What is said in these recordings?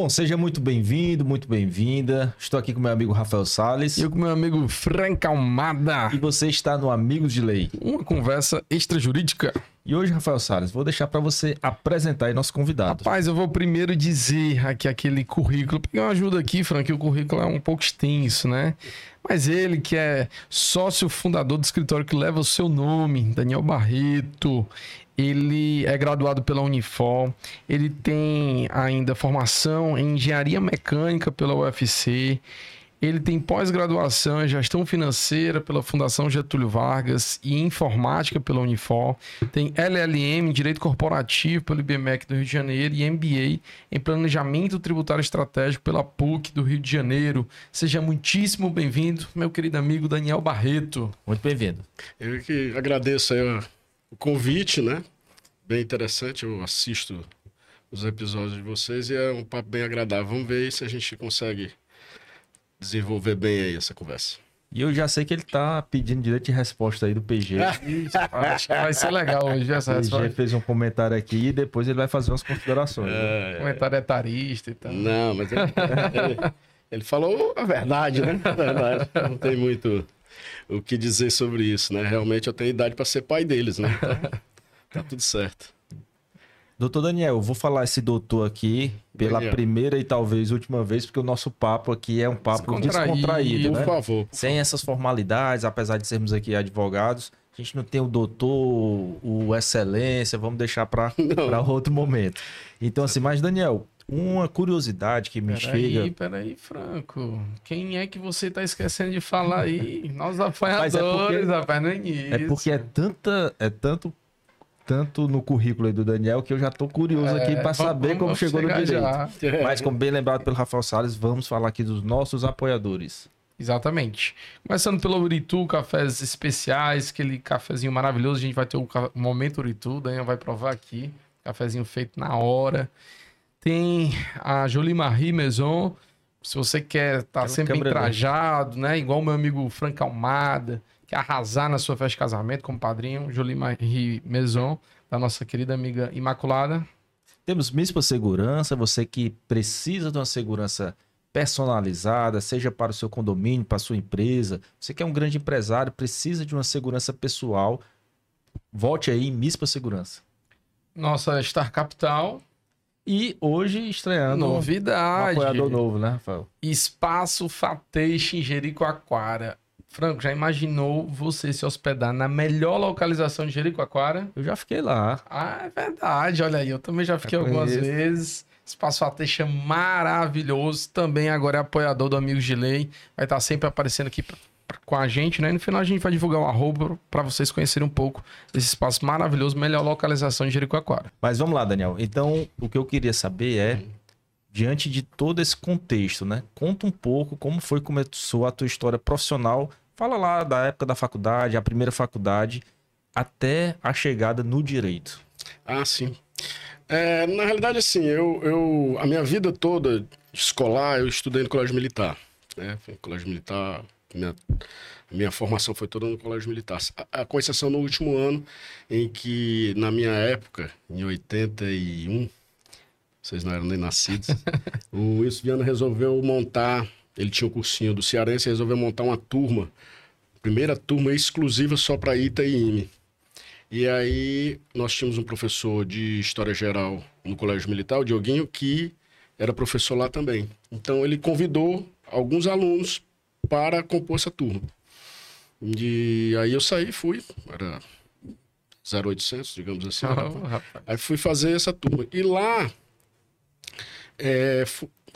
Bom, seja muito bem-vindo, muito bem-vinda. Estou aqui com meu amigo Rafael Sales. E eu com meu amigo Frank Almada. E você está no Amigos de Lei. Uma conversa extrajurídica. E hoje, Rafael Salles, vou deixar para você apresentar aí nosso convidado. Rapaz, eu vou primeiro dizer aqui aquele currículo. Peguei uma ajuda aqui, Frank, o currículo é um pouco extenso, né? Mas ele, que é sócio fundador do escritório que leva o seu nome, Daniel Barreto, ele é graduado pela Unifor, ele tem ainda formação em engenharia mecânica pela UFC, ele tem pós-graduação em gestão financeira pela Fundação Getúlio Vargas e informática pela Unifor. Tem LLM em direito corporativo pelo IBMEC do Rio de Janeiro e MBA em planejamento tributário estratégico pela PUC do Rio de Janeiro. Seja muitíssimo bem-vindo, meu querido amigo Daniel Barreto. Muito bem-vindo. Eu que agradeço o convite, né? Bem interessante, eu assisto os episódios de vocês e é um papo bem agradável. Vamos ver se a gente consegue desenvolver bem aí essa conversa. E eu já sei que ele tá pedindo direito de resposta aí do PG. Acho que vai ser legal hoje essa resposta. O PG fez um comentário aqui e depois ele vai fazer umas considerações. É, né? Comentário etarista e tal. Não, mas ele, ele, ele falou a verdade, né? A verdade. Não tem muito o que dizer sobre isso, né? Realmente eu tenho idade para ser pai deles, né? Então, tá tudo certo. Doutor Daniel, eu vou falar esse doutor aqui pela Daniel. primeira e talvez última vez, porque o nosso papo aqui é um papo descontraído, né? Por favor. Sem essas formalidades, apesar de sermos aqui advogados, a gente não tem o doutor, o excelência, vamos deixar para outro momento. Então, assim, mas Daniel, uma curiosidade que me pera chega. Peraí, peraí, Franco. Quem é que você está esquecendo de falar aí? Nós apanhadores, é porque, rapaz, não é isso. É porque é, tanta, é tanto tanto no currículo do Daniel que eu já estou curioso é, aqui para saber como chegou no direito. Já. Mas, como bem lembrado pelo Rafael Salles, vamos falar aqui dos nossos apoiadores. Exatamente. Começando pelo Uritu, cafés especiais, aquele cafezinho maravilhoso. A gente vai ter o momento Uritu, Daniel vai provar aqui. Cafezinho feito na hora. Tem a Jolie Marie Maison. Se você quer estar tá sempre trajado, né? Igual o meu amigo Frank Almada quer arrasar na sua festa de casamento como padrinho, Jolie Marie Maison, da nossa querida amiga Imaculada. Temos Mispa Segurança, você que precisa de uma segurança personalizada, seja para o seu condomínio, para a sua empresa. Você que é um grande empresário, precisa de uma segurança pessoal. Volte aí em Mispa Segurança. Nossa Star Capital. E hoje estreando novidade. Um apoiador novo, né, Rafael? Espaço Fateixa em Jericoacoara. Franco, já imaginou você se hospedar na melhor localização de Jericoacoara? Eu já fiquei lá. Ah, é verdade. Olha aí, eu também já fiquei algumas vezes. Espaço Ateixa maravilhoso. Também agora é apoiador do Amigos de Lei. Vai estar sempre aparecendo aqui com a gente, né? E no final a gente vai divulgar o arroba para vocês conhecerem um pouco desse espaço maravilhoso, melhor localização de Jericoacoara. Mas vamos lá, Daniel. Então, o que eu queria saber é, diante de todo esse contexto, né? Conta um pouco como foi começou a tua história profissional Fala lá da época da faculdade, a primeira faculdade, até a chegada no direito. Ah, sim. É, na realidade, assim, eu, eu, a minha vida toda escolar, eu estudei no colégio militar. Né? Colégio militar, minha, minha formação foi toda no colégio militar. A, a, com exceção no último ano, em que, na minha época, em 81, vocês não eram nem nascidos, o Wilson Viana resolveu montar ele tinha o um cursinho do Cearense resolveu montar uma turma, primeira turma exclusiva só para ITA e IME. E aí nós tínhamos um professor de História Geral no Colégio Militar, o Dioguinho, que era professor lá também. Então ele convidou alguns alunos para compor essa turma. E aí eu saí, fui, era 0800, digamos assim. Oh, aí fui fazer essa turma. E lá é,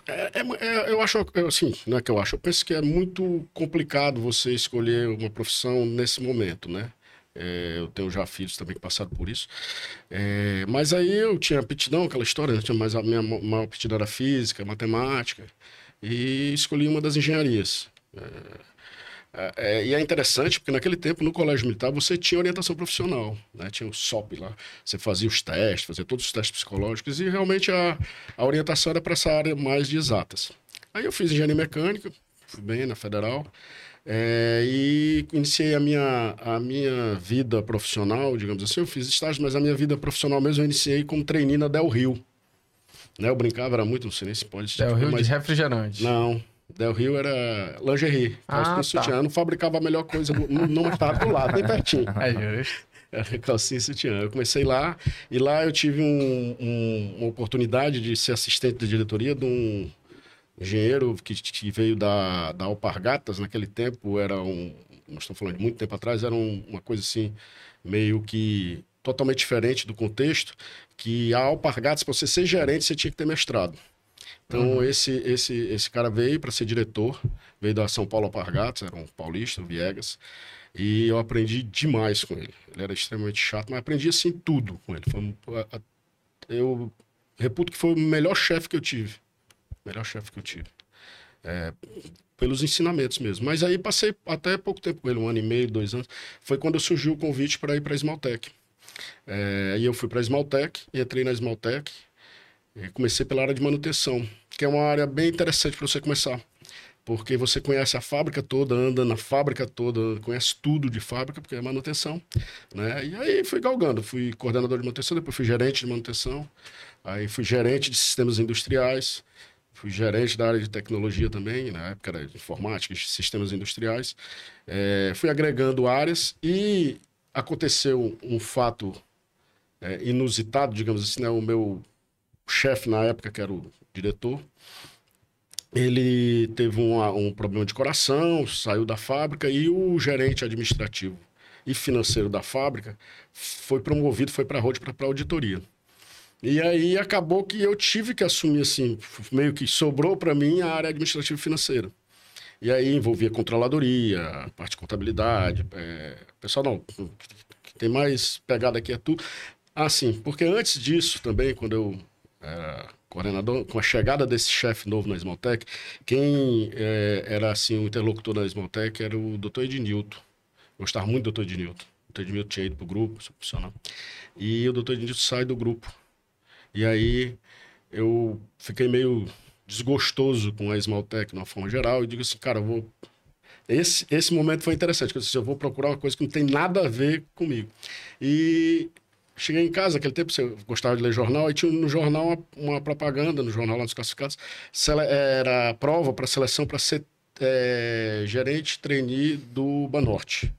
é, é, é, eu acho, assim, não é que eu acho, eu penso que é muito complicado você escolher uma profissão nesse momento, né? É, eu tenho já filhos também que passaram por isso. É, mas aí eu tinha aptidão, aquela história, eu né? tinha mais a minha maior aptidão era física, matemática, e escolhi uma das engenharias. É, é, é, e é interessante porque naquele tempo, no colégio militar, você tinha orientação profissional, né? Tinha o SOP lá, você fazia os testes, fazia todos os testes psicológicos e realmente a, a orientação era para essa área mais de exatas. Aí eu fiz engenharia mecânica, fui bem na federal, é, e iniciei a minha, a minha vida profissional, digamos assim. Eu fiz estágio, mas a minha vida profissional mesmo eu iniciei como trainee na Del Rio. Né? Eu brincava, era muito, não sei nem se pode. Del Rio mas... de refrigerante. Não. Del Rio era lingerie. Ah, Calcinha tá. sutiã. Eu não fabricava a melhor coisa, não, não estava do lado, nem pertinho. É justo. Era calcinha e sutiã. Eu comecei lá e lá eu tive um- um- uma oportunidade de ser assistente de diretoria de um engenheiro que, que veio da, da Alpargatas naquele tempo. Era um. Nós estamos falando de muito tempo atrás, era um- uma coisa assim, meio que totalmente diferente do contexto. Que a Alpargatas, para você ser gerente, você tinha que ter mestrado. Então, esse, esse, esse cara veio para ser diretor, veio da São Paulo Alpargatas, era um paulista, o Viegas. E eu aprendi demais com ele. Ele era extremamente chato, mas aprendi assim tudo com ele. Foi, um- eu reputo que foi o melhor chefe que eu tive. Melhor chefe que eu tive. É, pelos ensinamentos mesmo. Mas aí passei até pouco tempo com ele, um ano e meio, dois anos. Foi quando surgiu o convite para ir para a Esmaltec. É, e eu fui para a Esmaltec, entrei na Esmaltec e comecei pela área de manutenção, que é uma área bem interessante para você começar porque você conhece a fábrica toda, anda na fábrica toda, conhece tudo de fábrica, porque é manutenção, né? E aí fui galgando, fui coordenador de manutenção, depois fui gerente de manutenção, aí fui gerente de sistemas industriais, fui gerente da área de tecnologia também, na época era informática, sistemas industriais, É, fui agregando áreas e aconteceu um fato é, inusitado, digamos assim, né? O meu chefe na época, que era o diretor, ele teve um problema de coração, saiu da fábrica e o gerente administrativo e financeiro da fábrica foi promovido, foi para a Road para auditoria. E aí acabou que eu tive que assumir assim, meio que sobrou para mim a área administrativa e financeira. E aí envolvia controladoria, parte de contabilidade. É... Pessoal, não, que tem mais pegada aqui é tudo. Ah, sim, porque antes disso também, quando eu era coordenador, com a chegada desse chefe novo na Esmaltec, quem eh, era assim o interlocutor da Esmaltec era o Dr. Ednilton. Gostava muito do Dr. Ednilton. O Dr. Ednilton tinha ido pro grupo, sou profissional. E o Dr. Ednilton sai do grupo. E aí eu fiquei meio desgostoso com a Esmaltec de uma forma geral e digo assim, cara, eu vou esse, esse momento foi interessante, porque eu, disse, eu vou procurar uma coisa que não tem nada a ver comigo. E cheguei em casa, naquele tempo eu gostava de ler jornal, e tinha no jornal uma, uma propaganda, no jornal lá dos classificados, era prova para seleção para ser eh, gerente trainee do Banorte.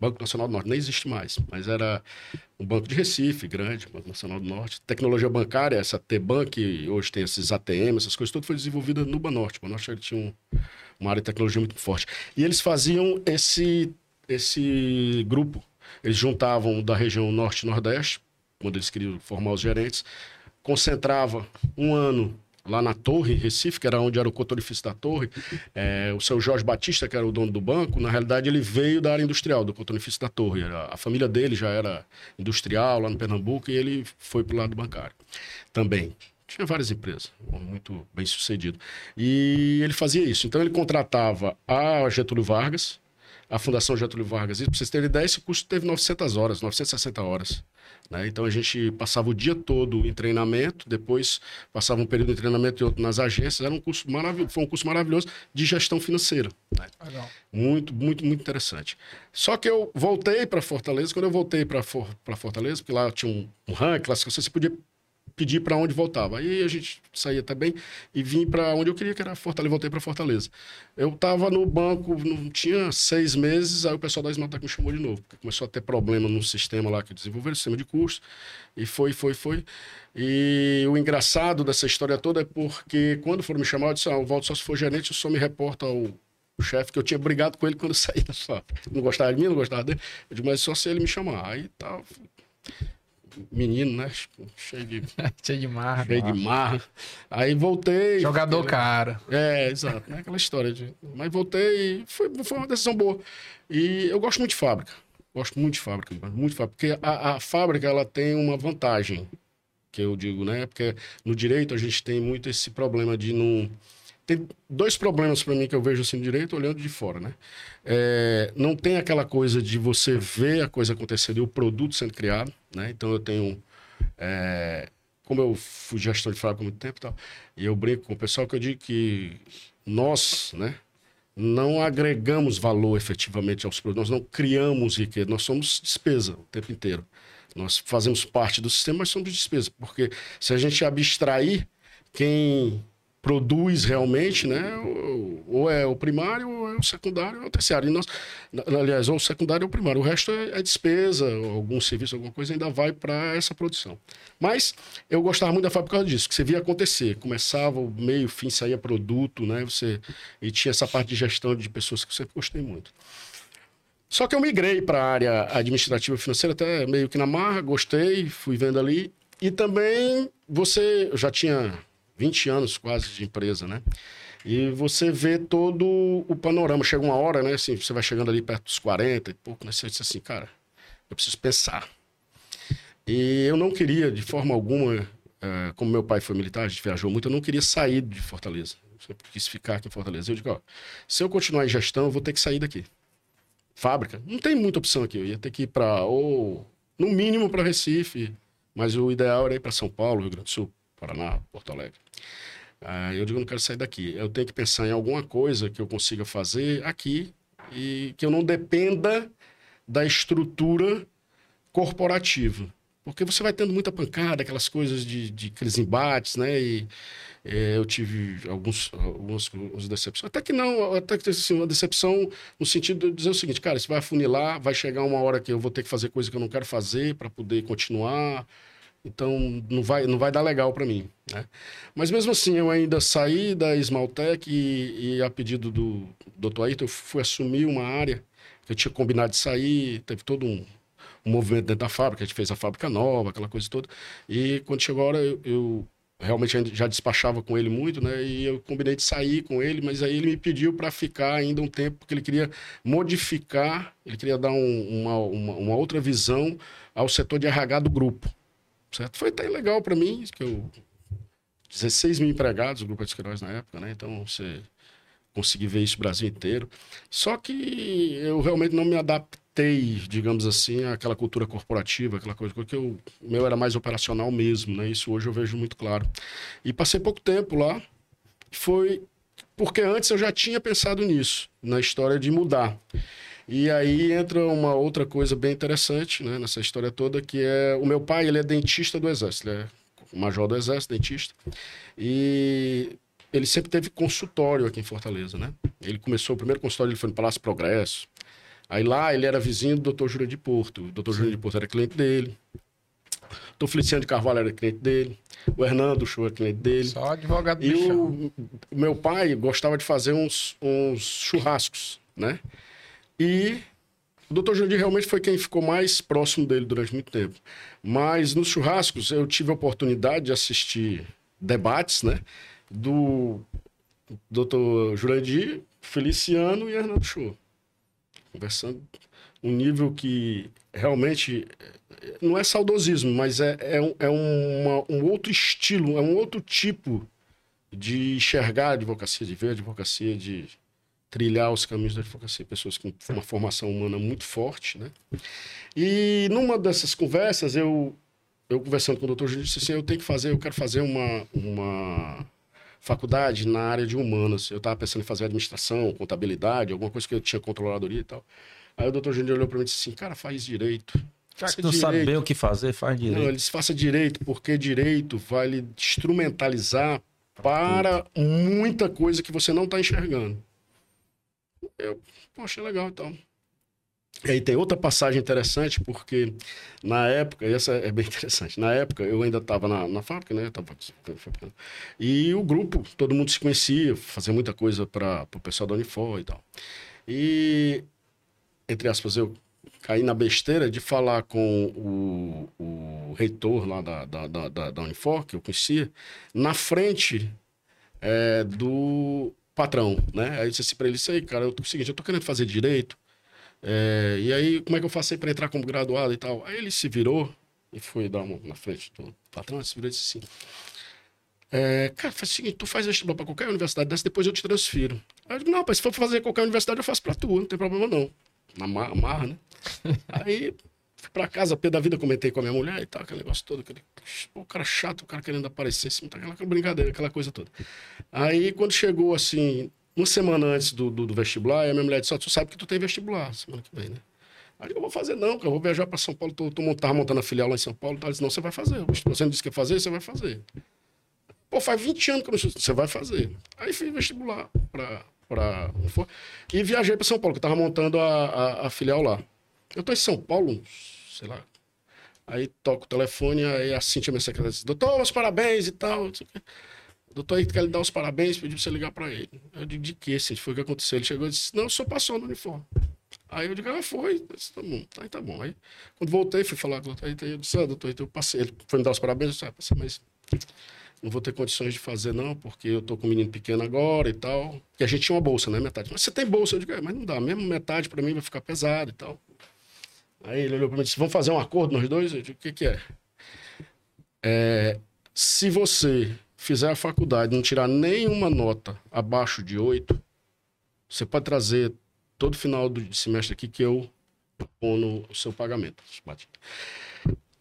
Banco Nacional do Norte, nem existe mais, mas era um banco de Recife, grande, Banco Nacional do Norte. Tecnologia bancária, essa T-Ban, que hoje tem esses ATM, essas coisas, tudo foi desenvolvida no Banorte. O Banorte tinha um, uma área de tecnologia muito forte. E eles faziam esse, esse grupo, eles juntavam da região Norte e Nordeste, quando eles queriam formar os gerentes, concentrava um ano lá na Torre, Recife, que era onde era o cotonifício da Torre, é, o seu Jorge Batista, que era o dono do banco, na realidade ele veio da área industrial, do cotonifício da Torre. A família dele já era industrial lá no Pernambuco e ele foi para o lado bancário também. Tinha várias empresas, muito bem sucedido. E ele fazia isso. Então ele contratava a Getúlio Vargas, a Fundação Getúlio Vargas. E para vocês terem ideia, esse curso teve 900 horas, 960 horas. né? Então a gente passava o dia todo em treinamento, depois passava um período de treinamento e outro nas agências. Era um curso maravilhoso, foi um curso maravilhoso de gestão financeira. né? Muito, muito, muito interessante. Só que eu voltei para Fortaleza. Quando eu voltei para For, Fortaleza, porque lá tinha um, um ranking, classificação, você podia pedir para onde voltava. Aí a gente saía também e vim para onde eu queria, que era Fortaleza. Voltei para Fortaleza. Eu estava no banco, não tinha seis meses, aí o pessoal da Esmaltec me chamou de novo, porque começou a ter problema no sistema lá que desenvolveram, sistema de curso, e foi, foi, foi. E o engraçado dessa história toda é porque quando foram me chamar, eu disse, ah, eu volto só se for gerente, eu só me reporto ao chefe, que eu tinha brigado com ele quando eu saí da fábrica. Não gostava de mim, não gostava dele. Eu digo, mas só se ele me chamar. Aí tá, menino, né? Cheio de, Cheio de marra. cheio de marra. Aí voltei. Jogador cara. É, exato. Né? Aquela história de. Mas voltei e foi, foi uma decisão boa. E eu gosto muito de fábrica. Gosto muito de fábrica, muito de fábrica. Porque a, a fábrica ela tem uma vantagem, que eu digo, né? Porque no direito a gente tem muito esse problema de não. Tem dois problemas para mim que eu vejo assim direito, olhando de fora, né? É, não tem aquela coisa de você ver a coisa acontecendo e o produto sendo criado, né? Então eu tenho. é, como eu fui gestor de fábrica há muito tempo e tal, e eu brinco com o pessoal que eu digo que nós, né? Não agregamos valor efetivamente aos produtos, nós não criamos riqueza, nós somos despesa o tempo inteiro. Nós fazemos parte do sistema, mas somos despesa, porque se a gente abstrair quem produz realmente, né? Ou, é o primário, ou é o secundário, ou é o terciário. E nós, aliás, ou o secundário ou o primário. O resto é, é despesa, algum serviço, alguma coisa ainda vai para essa produção. Mas eu gostava muito da fábrica por causa disso, que você via acontecer. Começava o meio, fim, saía produto, né? Você, e tinha essa parte de gestão de pessoas que eu sempre gostei muito. Só que eu migrei para a área administrativa financeira, até meio que na marra, gostei, fui vendo ali. E também você, eu já tinha 20 anos quase de empresa, né? E você vê todo o panorama. Chega uma hora, né? Assim, você vai chegando ali perto dos 40 e pouco, né? Você diz assim, cara, eu preciso pensar. E eu não queria, de forma alguma, é, como meu pai foi militar, a gente viajou muito, eu não queria sair de Fortaleza. Eu quis ficar aqui em Fortaleza. Eu digo, ó, se eu continuar em gestão, eu vou ter que sair daqui. Fábrica, não tem muita opção aqui. Eu ia ter que ir para, ou, no mínimo, para Recife, mas o ideal era ir para São Paulo, Rio Grande do Sul, Paraná, Porto Alegre. Ah, eu digo, não quero sair daqui. Eu tenho que pensar em alguma coisa que eu consiga fazer aqui e que eu não dependa da estrutura corporativa. Porque você vai tendo muita pancada, aquelas coisas de, de aqueles embates, né? E é, eu tive alguns, algumas, algumas decepções. Até que não, até que assim, uma decepção no sentido de dizer o seguinte, cara, você vai afunilar, vai chegar uma hora que eu vou ter que fazer coisa que eu não quero fazer para poder continuar. Então não vai, não vai dar legal para mim. Né? Mas mesmo assim, eu ainda saí da Esmaltec e, e a pedido do Dr. Ayrton, eu fui assumir uma área que eu tinha combinado de sair, teve todo um, um movimento dentro da fábrica, a gente fez a fábrica nova, aquela coisa toda. E quando chegou a hora, eu, eu realmente já despachava com ele muito, né? E eu combinei de sair com ele, mas aí ele me pediu para ficar ainda um tempo, porque ele queria modificar, ele queria dar um, uma, uma, uma, outra visão ao setor de RH do grupo, certo? Foi até legal para mim, que eu 16 mil empregados, o grupo de na época, né? Então você consegui ver isso o Brasil inteiro. Só que eu realmente não me adaptei adaptei, digamos assim, àquela cultura corporativa, aquela coisa, porque o meu era mais operacional mesmo, né? Isso hoje eu vejo muito claro. E passei pouco tempo lá, foi porque antes eu já tinha pensado nisso, na história de mudar. E aí entra uma outra coisa bem interessante, né, nessa história toda, que é o meu pai, ele é dentista do exército, ele é major do exército, dentista. E ele sempre teve consultório aqui em Fortaleza, né? Ele começou, o primeiro consultório ele foi no Palácio Progresso, Aí lá ele era vizinho do Dr. Júlio de Porto. O Dr. Júlio de Porto era cliente dele. O Dr. Feliciano de Carvalho era cliente dele. O Hernando Show era cliente dele. Só advogado E o, meu pai gostava de fazer uns, uns churrascos, né? E o Dr. Júlio realmente foi quem ficou mais próximo dele durante muito tempo. Mas nos churrascos eu tive a oportunidade de assistir debates, né? Do Dr. Jurandir, Feliciano e Hernando Show conversando um nível que realmente não é saudosismo, mas é, é, um, é uma, um outro estilo, é um outro tipo de enxergar a advocacia, de ver a advocacia, de trilhar os caminhos da advocacia. Pessoas com uma formação humana muito forte, né? E numa dessas conversas, eu, eu conversando com o doutor Júlio, disse assim, eu tenho que fazer, eu quero fazer uma, uma faculdade na área de humanas. Eu estava pensando em fazer administração, contabilidade, alguma coisa que eu tinha controladoria e tal. Aí o doutor Júnior olhou para mim e disse assim, cara, faz direito. Já que não direito. sabe bem o que fazer, faz direito. Não, ele disse, faça direito, porque direito vai lhe instrumentalizar para muita coisa que você não está enxergando. Eu, poxa, legal, então. E aí tem outra passagem interessante, porque na época, e essa é bem interessante, na época eu ainda estava na, na fábrica, né? Tava, e o grupo, todo mundo se conhecia, fazia muita coisa para o pessoal da Unifor e tal. E, entre aspas, eu caí na besteira de falar com o, o reitor lá da, da, da, da Unifor, que eu conhecia, na frente é, do patrão, né? Aí eu disse assim para ele, isso aí, cara, eu tô, o seguinte, eu tô querendo fazer direito, é, e aí, como é que eu faço para entrar como graduado e tal? Aí ele se virou e foi dar uma na frente do patrão, se virou e disse assim: é, Cara, faz o seguinte, tu faz vestibular para qualquer universidade dessa, depois eu te transfiro. Aí eu digo: Não, mas se for fazer qualquer universidade, eu faço para tu, não tem problema não. Na marra, né? aí fui para casa, pé da vida, comentei com a minha mulher e tal, aquele negócio todo. Aquele, o cara chato, o cara querendo aparecer, assim, aquela brincadeira, aquela coisa toda. Aí quando chegou assim, uma semana antes do, do, do vestibular, a minha mulher disse: Tu sabe que tu tem vestibular semana que vem, né? Aí eu vou fazer, não, cara, eu vou viajar para São Paulo, tô, tô montando, montando a filial lá em São Paulo. Ela disse: Não, você vai fazer. Você não disse que ia fazer, você vai fazer. Pô, faz 20 anos que eu não. Você vai fazer. Aí fiz vestibular pra, pra e viajei para São Paulo, que eu tava montando a, a, a, filial lá. Eu tô em São Paulo, sei lá. Aí toco o telefone, aí a Cintia, minha secretária, diz, doutor, os parabéns e tal. O doutor aí quer lhe dar os parabéns, pediu pra você ligar pra ele. Eu digo, de que, Cintia? Foi o que aconteceu. Ele chegou e disse, não, eu sou passou no uniforme. Aí eu digo, ah, foi. Disse, tá bom, aí tá bom. Aí, quando voltei, fui falar com o doutor, aí eu disse, ah, doutor, então eu passei. Ele foi me dar os parabéns, eu disse, ah, passei, mas não vou ter condições de fazer, não, porque eu tô com um menino pequeno agora e tal. E a gente tinha uma bolsa, né? Metade. Mas você tem bolsa? Eu digo, é, mas não dá. Mesmo metade para mim vai ficar pesado e tal. Aí ele olhou para mim e disse: Vamos fazer um acordo nós dois? Eu digo: O que, que é? é? Se você fizer a faculdade não tirar nenhuma nota abaixo de oito, você pode trazer todo final do semestre aqui que eu no o seu pagamento.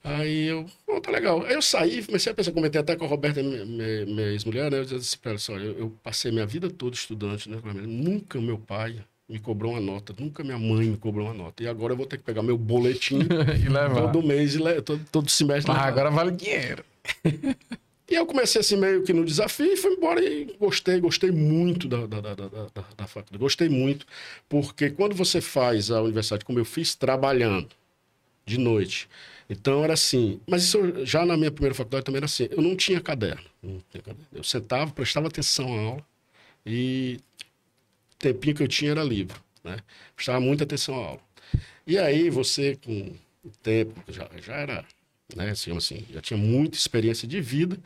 Aí eu, oh, tá legal. Aí eu saí, comecei a pensar, comentei até com a Roberta, minha, minha, ex-mulher, né? Eu disse pra ela, olha, eu, eu, passei minha vida toda estudante, né? Nunca meu pai me cobrou uma nota, nunca minha mãe me cobrou uma nota. E agora eu vou ter que pegar meu boletim e levar. todo mês, e le... todo, todo semestre. Mas agora vale dinheiro. e eu comecei assim meio que no desafio e fui embora e gostei, gostei muito da, da, da, da, da faculdade. Gostei muito, porque quando você faz a universidade como eu fiz, trabalhando de noite então era assim. Mas isso já na minha primeira faculdade também era assim. Eu não tinha caderno. Não tinha caderno. Eu sentava, prestava atenção à aula e tempinho que eu tinha era livro. Né? Prestava muita atenção à aula. E aí você, com o tempo, já, já era, né, assim, assim, já tinha muita experiência de vida.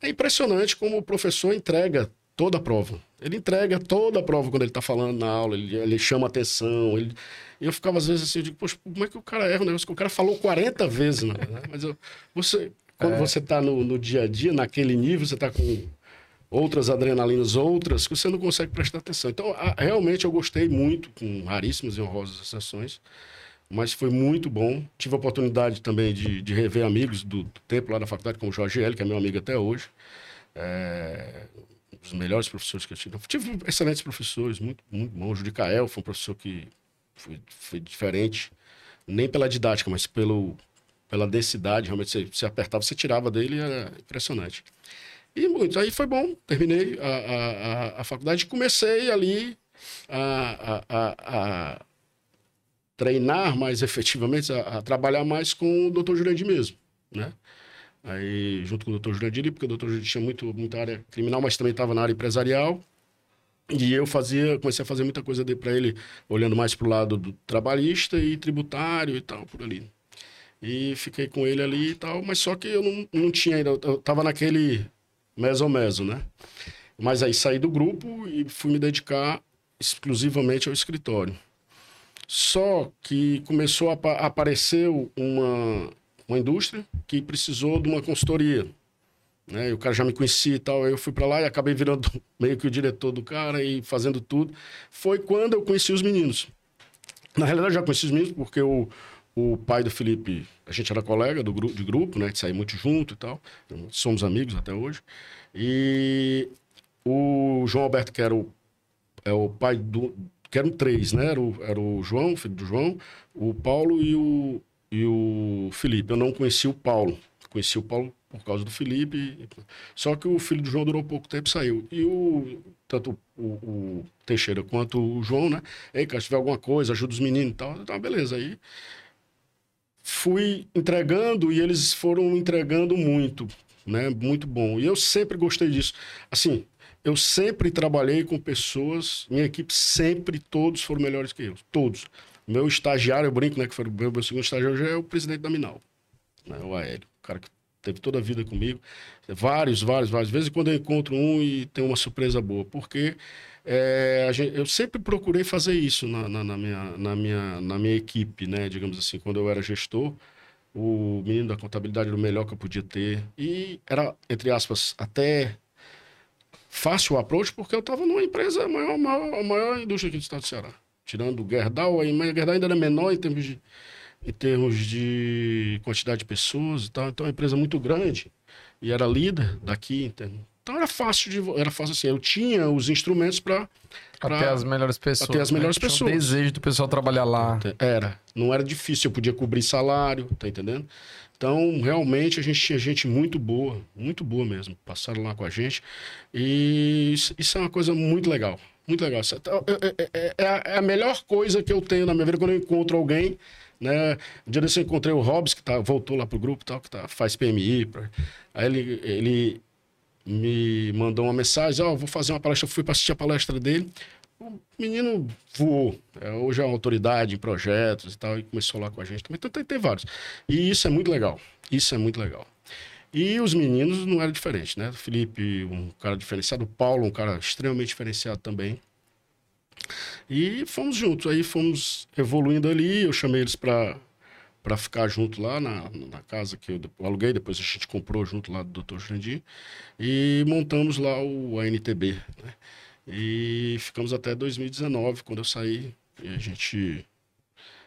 É impressionante como o professor entrega toda a prova. Ele entrega toda a prova quando ele está falando na aula, ele, ele chama atenção. Ele... Eu ficava às vezes assim, eu digo, poxa, como é que o cara erra um negócio que o cara falou 40 vezes, né? Mas eu, você, quando é. você está no, no dia a dia, naquele nível, você está com outras adrenalinas, outras, que você não consegue prestar atenção. Então, a, realmente eu gostei muito, com raríssimas e honrosas exceções, mas foi muito bom. Tive a oportunidade também de, de rever amigos do, do tempo lá da faculdade, como o Jorge L, que é meu amigo até hoje. É, dos melhores professores que eu tive. Tive excelentes professores, muito, muito bons. O Judicael foi um professor que foi, foi diferente, nem pela didática, mas pelo, pela densidade. Realmente, você, você apertava, você tirava dele, era impressionante. E muito. Aí foi bom, terminei a, a, a faculdade e comecei ali a, a, a, treinar mais efetivamente, a, trabalhar mais com o Dr. Jurandir mesmo, né? Aí, junto com o doutor Jurandir, porque o doutor Jurandir tinha muito, muita área criminal, mas também estava na área empresarial. E eu fazia, comecei a fazer muita coisa para ele, olhando mais para o lado do trabalhista e tributário e tal, por ali. E fiquei com ele ali e tal, mas só que eu não, não tinha ainda, eu estava naquele meso-meso, né? Mas aí saí do grupo e fui me dedicar exclusivamente ao escritório. Só que começou a, a aparecer uma, uma indústria que precisou de uma consultoria. Né? E o cara já me conhecia e tal. Aí eu fui para lá e acabei virando meio que o diretor do cara e fazendo tudo. Foi quando eu conheci os meninos. Na realidade, eu já conheci os meninos porque o, o pai do Felipe, a gente era colega do grupo, de grupo, né? De sair muito junto e tal. Somos amigos até hoje. E o João Alberto, que era o, é o pai do. que eram três, né? Era o, era o João, filho do João, o Paulo e o, e o Felipe. Eu não conheci o Paulo. Conheci o Paulo por causa do Felipe. Só que o filho do João durou pouco tempo e saiu. E o tanto o, o Teixeira quanto o João, né? Ei, cara, se tiver alguma coisa, ajuda os meninos e tal. Então, beleza. Aí fui entregando e eles foram entregando muito, né? Muito bom. E eu sempre gostei disso. Assim, eu sempre trabalhei com pessoas, minha equipe sempre, todos foram melhores que eu. Todos. Meu estagiário, eu brinco, né? Que foi o meu segundo estagiário, já é o presidente da Minal, né, o Aélio. O cara que teve toda a vida comigo. Vários, vários, várias vezes. quando eu encontro um e tem uma surpresa boa. Porque é, gente, eu sempre procurei fazer isso na, na, na, minha, na, minha, na minha equipe, né? Digamos assim, quando eu era gestor, o menino da contabilidade era o melhor que eu podia ter. E era, entre aspas, até fácil o approach, porque eu estava numa empresa, a maior, maior, maior indústria aqui do estado do Ceará tirando o Gerdau, aí, mas o Gerdau ainda era menor em termos de, em termos de quantidade de pessoas e tal. Então, é uma empresa muito grande e era líder daqui. Então, era fácil de, era fácil assim. Eu tinha os instrumentos para até as melhores pessoas. Até as né? melhores pessoas. O desejo do pessoal trabalhar lá. Era. Não era difícil. Eu podia cobrir salário, tá entendendo? Então, realmente, a gente tinha gente muito boa, muito boa mesmo, passaram lá com a gente. E isso, é uma coisa muito legal, muito legal. É, é- é- é a melhor coisa que eu tenho na minha vida quando eu encontro alguém. Né? Um dia desse eu encontrei o Hobbs, que tá, voltou lá pro grupo, tal, que tá, faz PMI. pra- Aí ele, ele me mandou uma mensagem: Ó, vou fazer uma palestra. Fui para assistir a palestra dele. O menino voou. É, hoje é uma autoridade em projetos e tal, e começou lá com a gente também. Então tem, tem vários. E isso é muito legal. Isso é muito legal. E os meninos não eram diferentes, né? O Felipe, um cara diferenciado. O Paulo, um cara extremamente diferenciado também. E fomos juntos. Aí fomos evoluindo ali. Eu chamei eles para para ficar junto lá na, na casa que eu, aluguei, depois a gente comprou junto lá do Dr. Jandir, e montamos lá o ANTB, né? E ficamos até 2019, quando eu saí, e a gente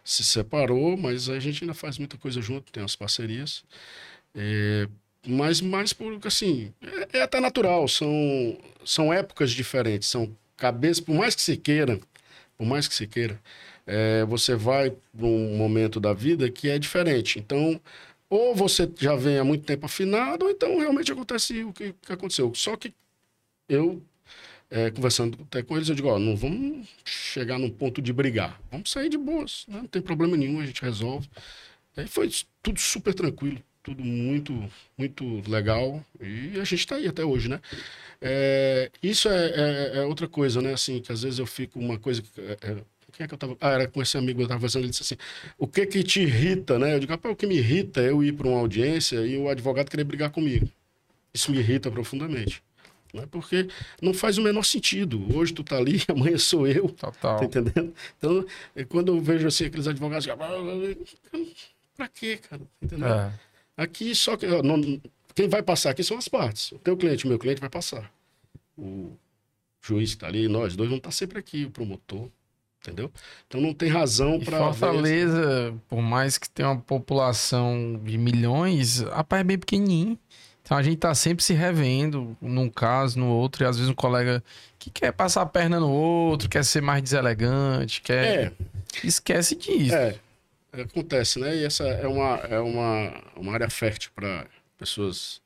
se separou, mas a gente ainda faz muita coisa junto, tem as parcerias. É, mas mais por assim, é, é até natural, são, são épocas diferentes, são cabeças, por mais que se queira, por mais que se queira, é, você vai para um momento da vida que é diferente. Então, ou você já vem há muito tempo afinado, ou então realmente acontece o que, que aconteceu. Só que eu, é, conversando até com eles, eu digo, ó, não vamos chegar num ponto de brigar. Vamos sair de boas, né? não tem problema nenhum, a gente resolve. Aí foi tudo super tranquilo, tudo muito, muito legal. E a gente está aí até hoje, né? É, isso é, é- é outra coisa, né? Assim, que às vezes eu fico uma coisa é, é, quem é que eu tava. Ah, era com esse amigo, eu tava conversando, ele disse assim: o que que te irrita, né? Eu digo, rapaz, o que me irrita é eu ir para uma audiência e o advogado querer brigar comigo. Isso me irrita profundamente. Né? Porque não faz o menor sentido. Hoje tu tá ali, amanhã sou eu. Total. Tá entendendo? Então, é quando eu vejo assim, aqueles advogados. Pra quê, cara? Tá Entendeu? É. Aqui só que. não- quem vai passar aqui são as partes. O teu cliente, o meu cliente vai passar. O juiz que tá ali, nós dois vamos estar sempre aqui, o promotor. Entendeu? Então não tem razão para. Fortaleza, por mais que tenha uma população de milhões, a paz é bem pequenininho. Então a gente tá sempre se revendo, num caso, no outro, e às vezes um colega que quer passar a perna no outro, quer ser mais deselegante, quer. É, Esquece disso. é, acontece, né? E essa é uma, é uma, uma área fértil para pessoas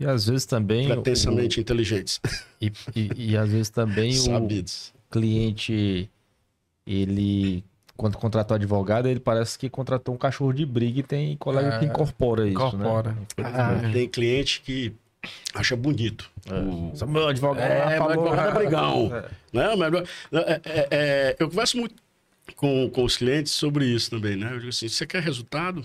E às vezes também. o- pretensamente inteligentes, E, e, e às vezes também o cliente, ele, quando contratou advogado, ele parece que contratou um cachorro de briga e tem colega É, que incorpora isso, incorpora. né? Ah, tem cliente que acha bonito. o- Só meu advogado É, lá meu falou- advogado é brigão. É. Né? Mas, é, é, é, eu converso muito com, com os clientes sobre isso também, né? Eu digo assim, você quer resultado?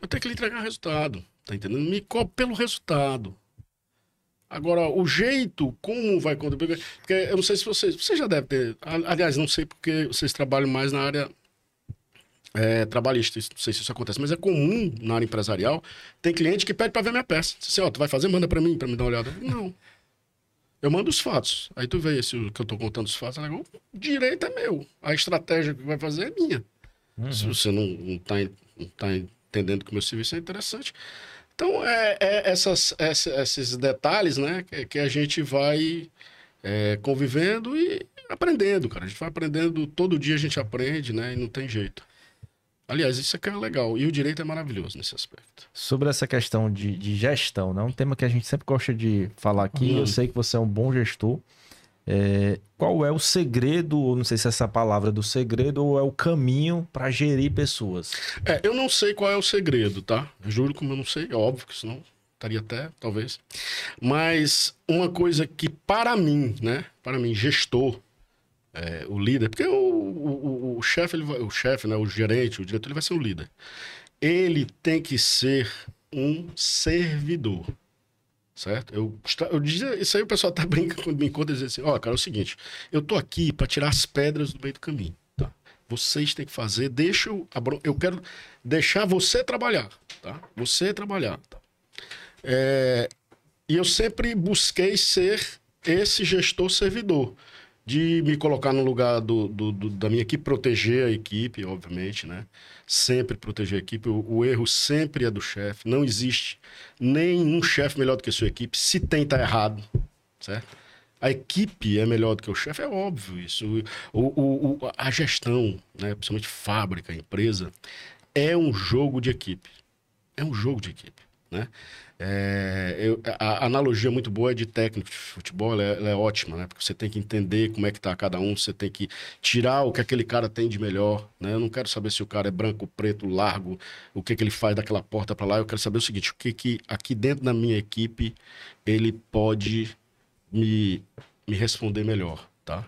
Eu tenho que lhe entregar resultado, tá entendendo? Me cobre pelo resultado. Agora, o jeito como vai contribuir... Porque eu não sei se vocês... Vocês já devem ter... Aliás, não sei porque vocês trabalham mais na área é, trabalhista. Não sei se isso acontece, mas é comum na área empresarial. Tem cliente que pede para ver minha peça. Diz assim, ó, tu vai fazer, manda para mim, para me dar uma olhada. Não. Eu mando os fatos. Aí tu vê esse o que eu tô contando os fatos. ela O direito é meu. A estratégia que vai fazer é minha. Se você não, não, tá, não tá entendendo que o meu serviço é interessante. Então, é, é essas, essa- esses detalhes, né, que, que a gente vai é, convivendo e aprendendo, cara. A gente vai aprendendo, todo dia a gente aprende, né, e não tem jeito. Aliás, isso aqui é legal. E o direito é maravilhoso nesse aspecto. Sobre essa questão de, de gestão, né? Um tema que a gente sempre gosta de falar aqui. Hum. Eu sei que você é um bom gestor. É, qual é o segredo, ou não sei se essa palavra é do segredo, ou é o caminho para gerir pessoas? É, eu não sei qual é o segredo, tá? Eu juro como eu não sei, é óbvio que senão estaria até, talvez. Mas uma coisa que para mim, né? Para mim, gestor, é, o líder, porque o, o, o- chefe, o chefe, né? O gerente, o diretor, ele vai ser o líder. Ele tem que ser um servidor. Certo? Eu, eu dizia, isso aí o pessoal tá brincando quando me encontra e diz assim: ó, cara, é o seguinte, eu tô aqui para tirar as pedras do meio do caminho. Tá? Vocês têm que fazer, deixa eu. Eu quero deixar você trabalhar. Tá? Você trabalhar. Tá? É, e eu sempre busquei ser esse gestor servidor. De me colocar no lugar do, do- do- da minha equipe, proteger a equipe, obviamente, né? Sempre proteger a equipe. O, o erro sempre é do chefe. Não existe nenhum chefe melhor do que a sua equipe. Se tem, tá errado. Certo? A equipe é melhor do que o chefe, é óbvio isso. O, o- o- a gestão, né, principalmente fábrica, empresa, é um jogo de equipe. é um jogo de equipe, né? É, eu, a, analogia muito boa é de técnico de futebol, ela é, ela é, ótima, né? Porque você tem que entender como é que tá cada um, você tem que tirar o que aquele cara tem de melhor, né? Eu não quero saber se o cara é branco, preto, largo, o que que ele faz daquela porta para lá. Eu quero saber o seguinte, o que que aqui dentro da minha equipe ele pode me, me responder melhor, tá?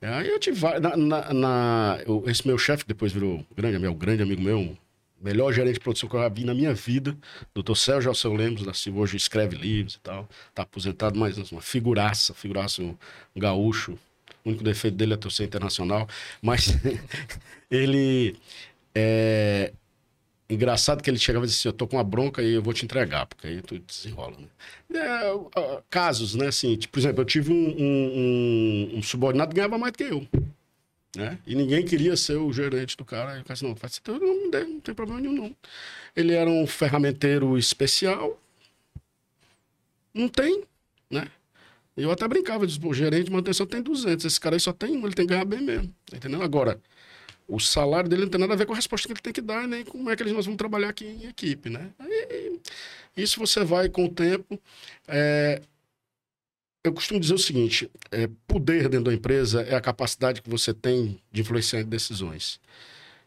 Aí eu tive na, na, na esse meu chefe depois virou grande, meu grande amigo meu, melhor gerente de produção que eu já vi na minha vida, doutor Sérgio Alceu Lemos da Silva, hoje escreve livros e tal, tá aposentado, mas uma figuraça, figuraça, um, um gaúcho, o único defeito dele é torcer internacional, mas ele é engraçado que ele chegava e dizia assim, eu tô com uma bronca e eu vou te entregar, porque aí tu desenrola, né? É, casos, né, assim, tipo, por exemplo, eu tive um, um, um subordinado que ganhava mais do que eu, né? E ninguém queria ser o gerente do cara. Cara disse, não, faz não, não, não tem problema nenhum, não. Ele era um ferramenteiro especial. Não tem, né? Eu até brincava, disse, pô, gerente de manutenção tem 200, esse cara aí só tem um, ele tem que ganhar bem mesmo, entendendo? Agora, o salário dele não tem nada a ver com a resposta que ele tem que dar, nem como é que nós vamos trabalhar aqui em equipe, né? Isso você vai com o tempo. É, eu costumo dizer o seguinte: é, poder dentro da empresa é a capacidade que você tem de influenciar decisões.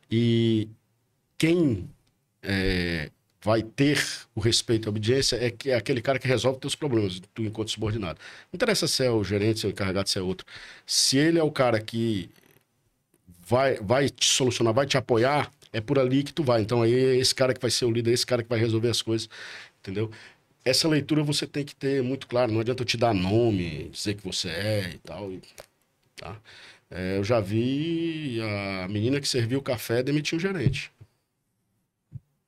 E quem é, vai ter o respeito e a obediência é, que, é aquele cara que resolve teus problemas, tu enquanto subordinado. Não interessa se é o gerente, se é o encarregado, se é outro. Se ele é o cara que vai, vai te solucionar, vai te apoiar, é por ali que tu vai. Então aí é esse cara que vai ser o líder, esse cara que vai resolver as coisas, entendeu? Essa leitura você tem que ter muito claro. Não adianta eu te dar nome, dizer que você é e tal. Tá? É, eu já vi a menina que serviu o café demitir o gerente.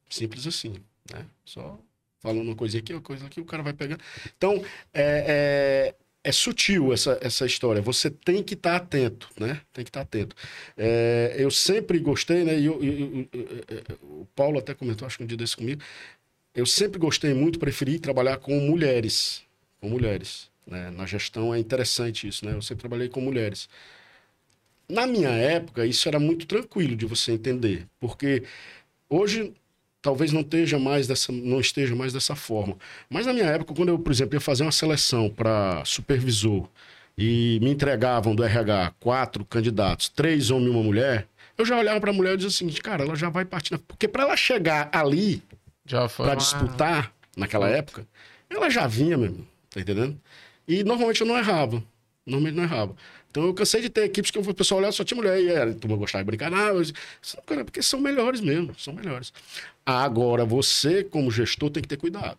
Simples assim, né? Só falando uma coisinha aqui, uma coisa aqui, o cara vai pegando. Então, é, é, é sutil essa, essa história. Você tem que estar tá atento, né? Tem que estar tá atento. É, eu sempre gostei, né? E eu, eu, eu, o Paulo até comentou, acho que um dia desse comigo eu sempre gostei muito, preferi trabalhar com mulheres. Com mulheres. Né? Na gestão é interessante isso, né? Eu sempre trabalhei com mulheres. Na minha época, isso era muito tranquilo de você entender, porque hoje talvez não esteja mais dessa, não esteja mais dessa forma. Mas na minha época, quando eu, por exemplo, ia fazer uma seleção para supervisor e me entregavam do RH quatro candidatos, três homens e uma mulher, eu já olhava para a mulher e dizia o seguinte, cara, ela já vai partir, porque para ela chegar ali, Pra disputar naquela época, ela já vinha mesmo, tá entendendo? E normalmente eu não errava. Normalmente não errava. Então eu cansei de ter equipes que o pessoal olhava só tinha mulher e era, tu gostava de brincar. Não, eu, cara, porque são melhores mesmo, são melhores. Agora, você, como gestor, tem que ter cuidado.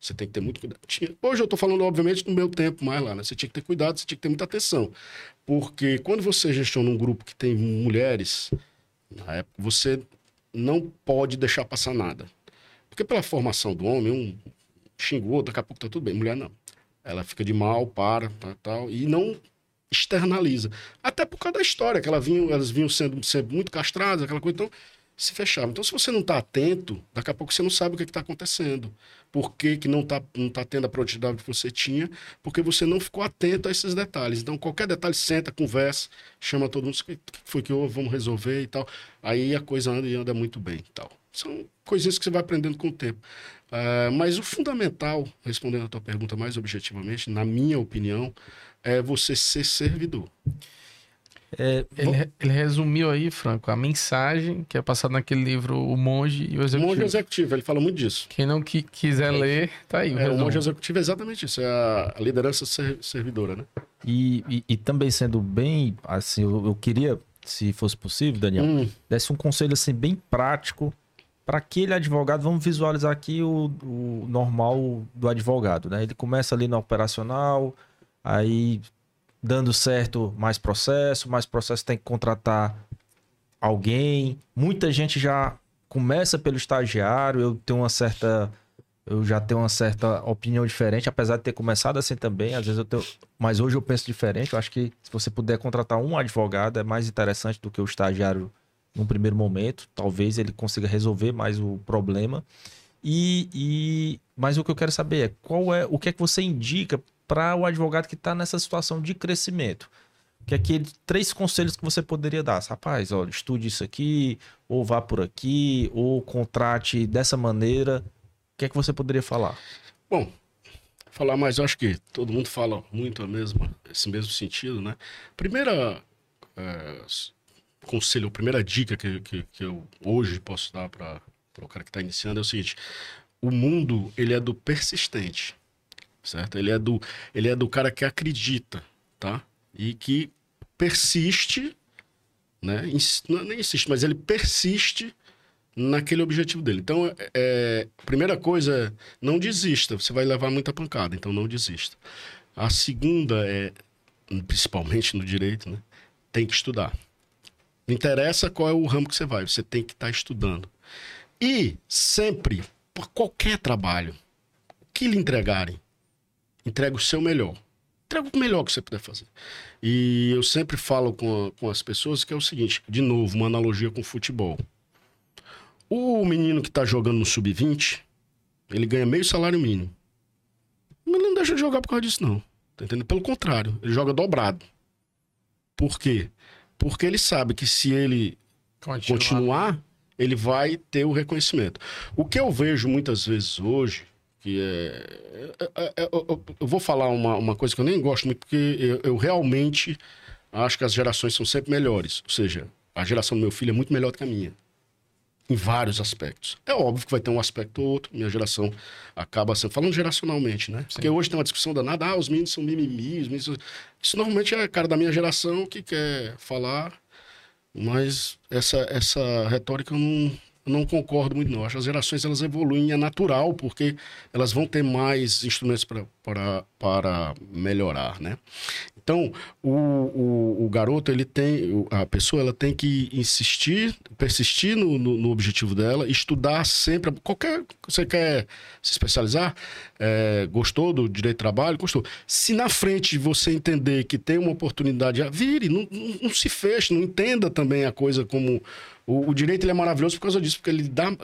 Você tem que ter muito cuidado. Hoje eu estou falando, obviamente, do meu tempo mais lá, né? Você tinha que ter cuidado, você tinha que ter muita atenção. Porque quando você gestiona um grupo que tem mulheres, na época, você não pode deixar passar nada. Porque pela formação do homem, um xingou, daqui a pouco tá tudo bem. Mulher não. Ela fica de mal, para, tal, tal, e não externaliza. Até por causa da história, que ela vinha, elas vinham sendo, sendo muito castradas, aquela coisa, então se fechava. Então, se você não está atento, daqui a pouco você não sabe o que está acontecendo. Por que, que não está não tá tendo a produtividade que você tinha? Porque você não ficou atento a esses detalhes. Então, qualquer detalhe, senta, conversa, chama todo mundo, o que foi que houve, vamos resolver e tal. Aí a coisa anda e anda muito bem e tal. São coisinhas que você vai aprendendo com o tempo. Uh, mas o fundamental, respondendo a tua pergunta mais objetivamente, na minha opinião, é você ser servidor. É, ele, ele, resumiu aí, Franco, a mensagem que é passada naquele livro O Monge e o Executivo. O Monge Executivo, ele fala muito disso. Quem não qui quiser é, ler, tá aí. O, é, o Monge Executivo é exatamente isso, é a liderança ser, servidora, né? E, e, e, também sendo bem, assim, eu, eu, queria, se fosse possível, Daniel, hum. desse um conselho assim bem prático para aquele advogado, vamos visualizar aqui o, o, normal do advogado, né? Ele começa ali no operacional, aí dando certo mais processo, mais processo tem que contratar alguém. Muita gente já começa pelo estagiário, eu tenho uma certa eu já tenho uma certa opinião diferente, apesar de ter começado assim também, às vezes eu tenho, mas hoje eu penso diferente. Eu acho que se você puder contratar um advogado é mais interessante do que o estagiário num primeiro momento. Talvez ele consiga resolver mais o problema. E, e mas o que eu quero saber é qual é o que é que você indica para o advogado que está nessa situação de crescimento. que é aquele três conselhos que você poderia dar. Rapaz, olha, estude isso aqui, ou vá por aqui, ou contrate dessa maneira. O que é que você poderia falar? Bom, falar mais, eu acho que todo mundo fala muito a mesma, esse mesmo sentido, né? Primeira é, conselho, primeira dica que, que, que eu hoje posso dar para o cara que está iniciando é o seguinte: o mundo ele é do persistente, certo? Ele é do ele é do cara que acredita, tá? E que persiste, né? Não, nem insiste, mas ele persiste naquele objetivo dele. Então, é, é, primeira coisa, não desista. Você vai levar muita pancada, então não desista. A segunda é, principalmente no direito, né? Tem que estudar. Não interessa qual é o ramo que você vai, você tem que estar tá estudando. E sempre, por qualquer trabalho, que lhe entregarem, entrega o seu melhor. Entrega o melhor que você puder fazer. E eu sempre falo com, com as pessoas que é o seguinte, de novo, uma analogia com futebol. O menino que está jogando no sub-20, ele ganha meio salário mínimo. Mas não deixa de jogar por causa disso, não. Tá entendendo? Pelo contrário, ele joga dobrado. Por quê? Porque ele sabe que se ele continuar, continuar ele vai ter o reconhecimento. O que eu vejo muitas vezes hoje, que é. é, é, é eu, eu, vou falar uma, uma coisa que eu nem gosto muito, porque eu, eu realmente acho que as gerações são sempre melhores. Ou seja, a geração do meu filho é muito melhor do que a minha em vários aspectos. É óbvio que vai ter um aspecto ou outro, minha geração acaba sendo, falando geracionalmente, né? Sim. Porque hoje tem uma discussão danada, ah, os meninos são mimimi, os meninos... Isso normalmente é cara da minha geração que quer falar, mas essa, essa retórica eu não, não concordo muito, não. Acho que as gerações elas evoluem, é natural, porque elas vão ter mais instrumentos para melhorar, né? Então, o, o, o, garoto, ele tem, a pessoa, ela tem que insistir, persistir no, no, no objetivo dela, estudar sempre, qualquer, você quer se especializar, é, gostou do direito de trabalho, gostou. Se na frente você entender que tem uma oportunidade, vire, não, não, não se feche, não entenda também a coisa como... O, o direito ele é maravilhoso por causa disso, porque ele dá,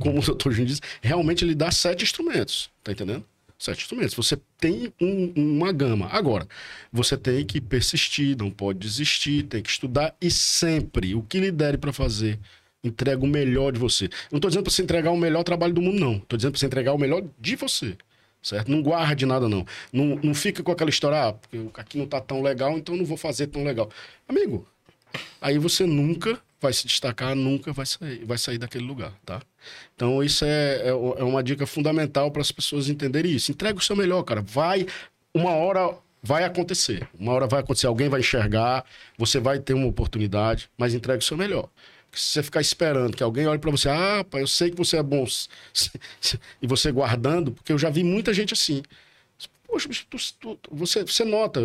como o doutor Júnior disse, realmente ele dá sete instrumentos, tá entendendo? Sete instrumentos. Você tem um, uma gama. Agora, você tem que persistir, não pode desistir, tem que estudar e sempre o que lhe der para fazer, entrega o melhor de você. Não estou dizendo para você entregar o melhor trabalho do mundo, não. Estou dizendo para você entregar o melhor de você. Certo? Não guarde nada, não. Não, não fica com aquela história, ah, porque aqui não está tão legal, então não vou fazer tão legal. Amigo, aí você nunca vai se destacar, nunca vai sair, vai sair daquele lugar, tá? Então isso é, é, é uma dica fundamental para as pessoas entenderem isso. Entrega o seu melhor, cara. Vai, uma hora vai acontecer. Uma hora vai acontecer, alguém vai enxergar, você vai ter uma oportunidade, mas entrega o seu melhor. Se você ficar esperando que alguém olhe para você, ah, pai, eu sei que você é bom, e você guardando, porque eu já vi muita gente assim. Poxa, tu, tu, você, você nota.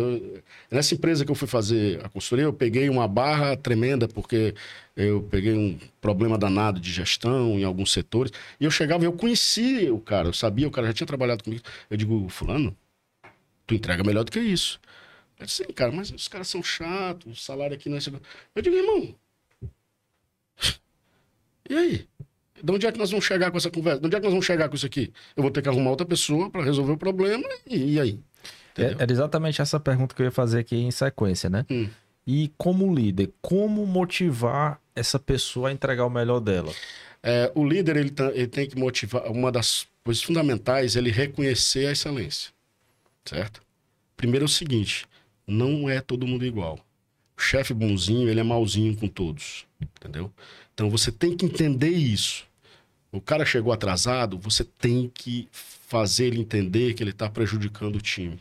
Nessa empresa que eu fui fazer a consultoria, eu peguei uma barra tremenda, porque eu peguei um problema danado de gestão em alguns setores. E eu chegava eu conhecia o cara, eu sabia, o cara já tinha trabalhado comigo. Eu digo, Fulano, tu entrega melhor do que isso. Eu disse, cara, mas os caras são chatos, o salário aqui não é. Eu digo, irmão. E aí? De onde é que nós vamos chegar com essa conversa? De onde é que nós vamos chegar com isso aqui? Eu vou ter que arrumar outra pessoa para resolver o problema e, e aí? É, era exatamente essa pergunta que eu ia fazer aqui em sequência, né? Hum. E como líder, como motivar essa pessoa a entregar o melhor dela? É, o líder ele, tá, ele tem que motivar. Uma das coisas fundamentais é ele reconhecer a excelência, certo? Primeiro é o seguinte: não é todo mundo igual. O chefe bonzinho, ele é malzinho com todos, entendeu? Então você tem que entender isso. O cara chegou atrasado, você tem que fazer ele entender que ele está prejudicando o time,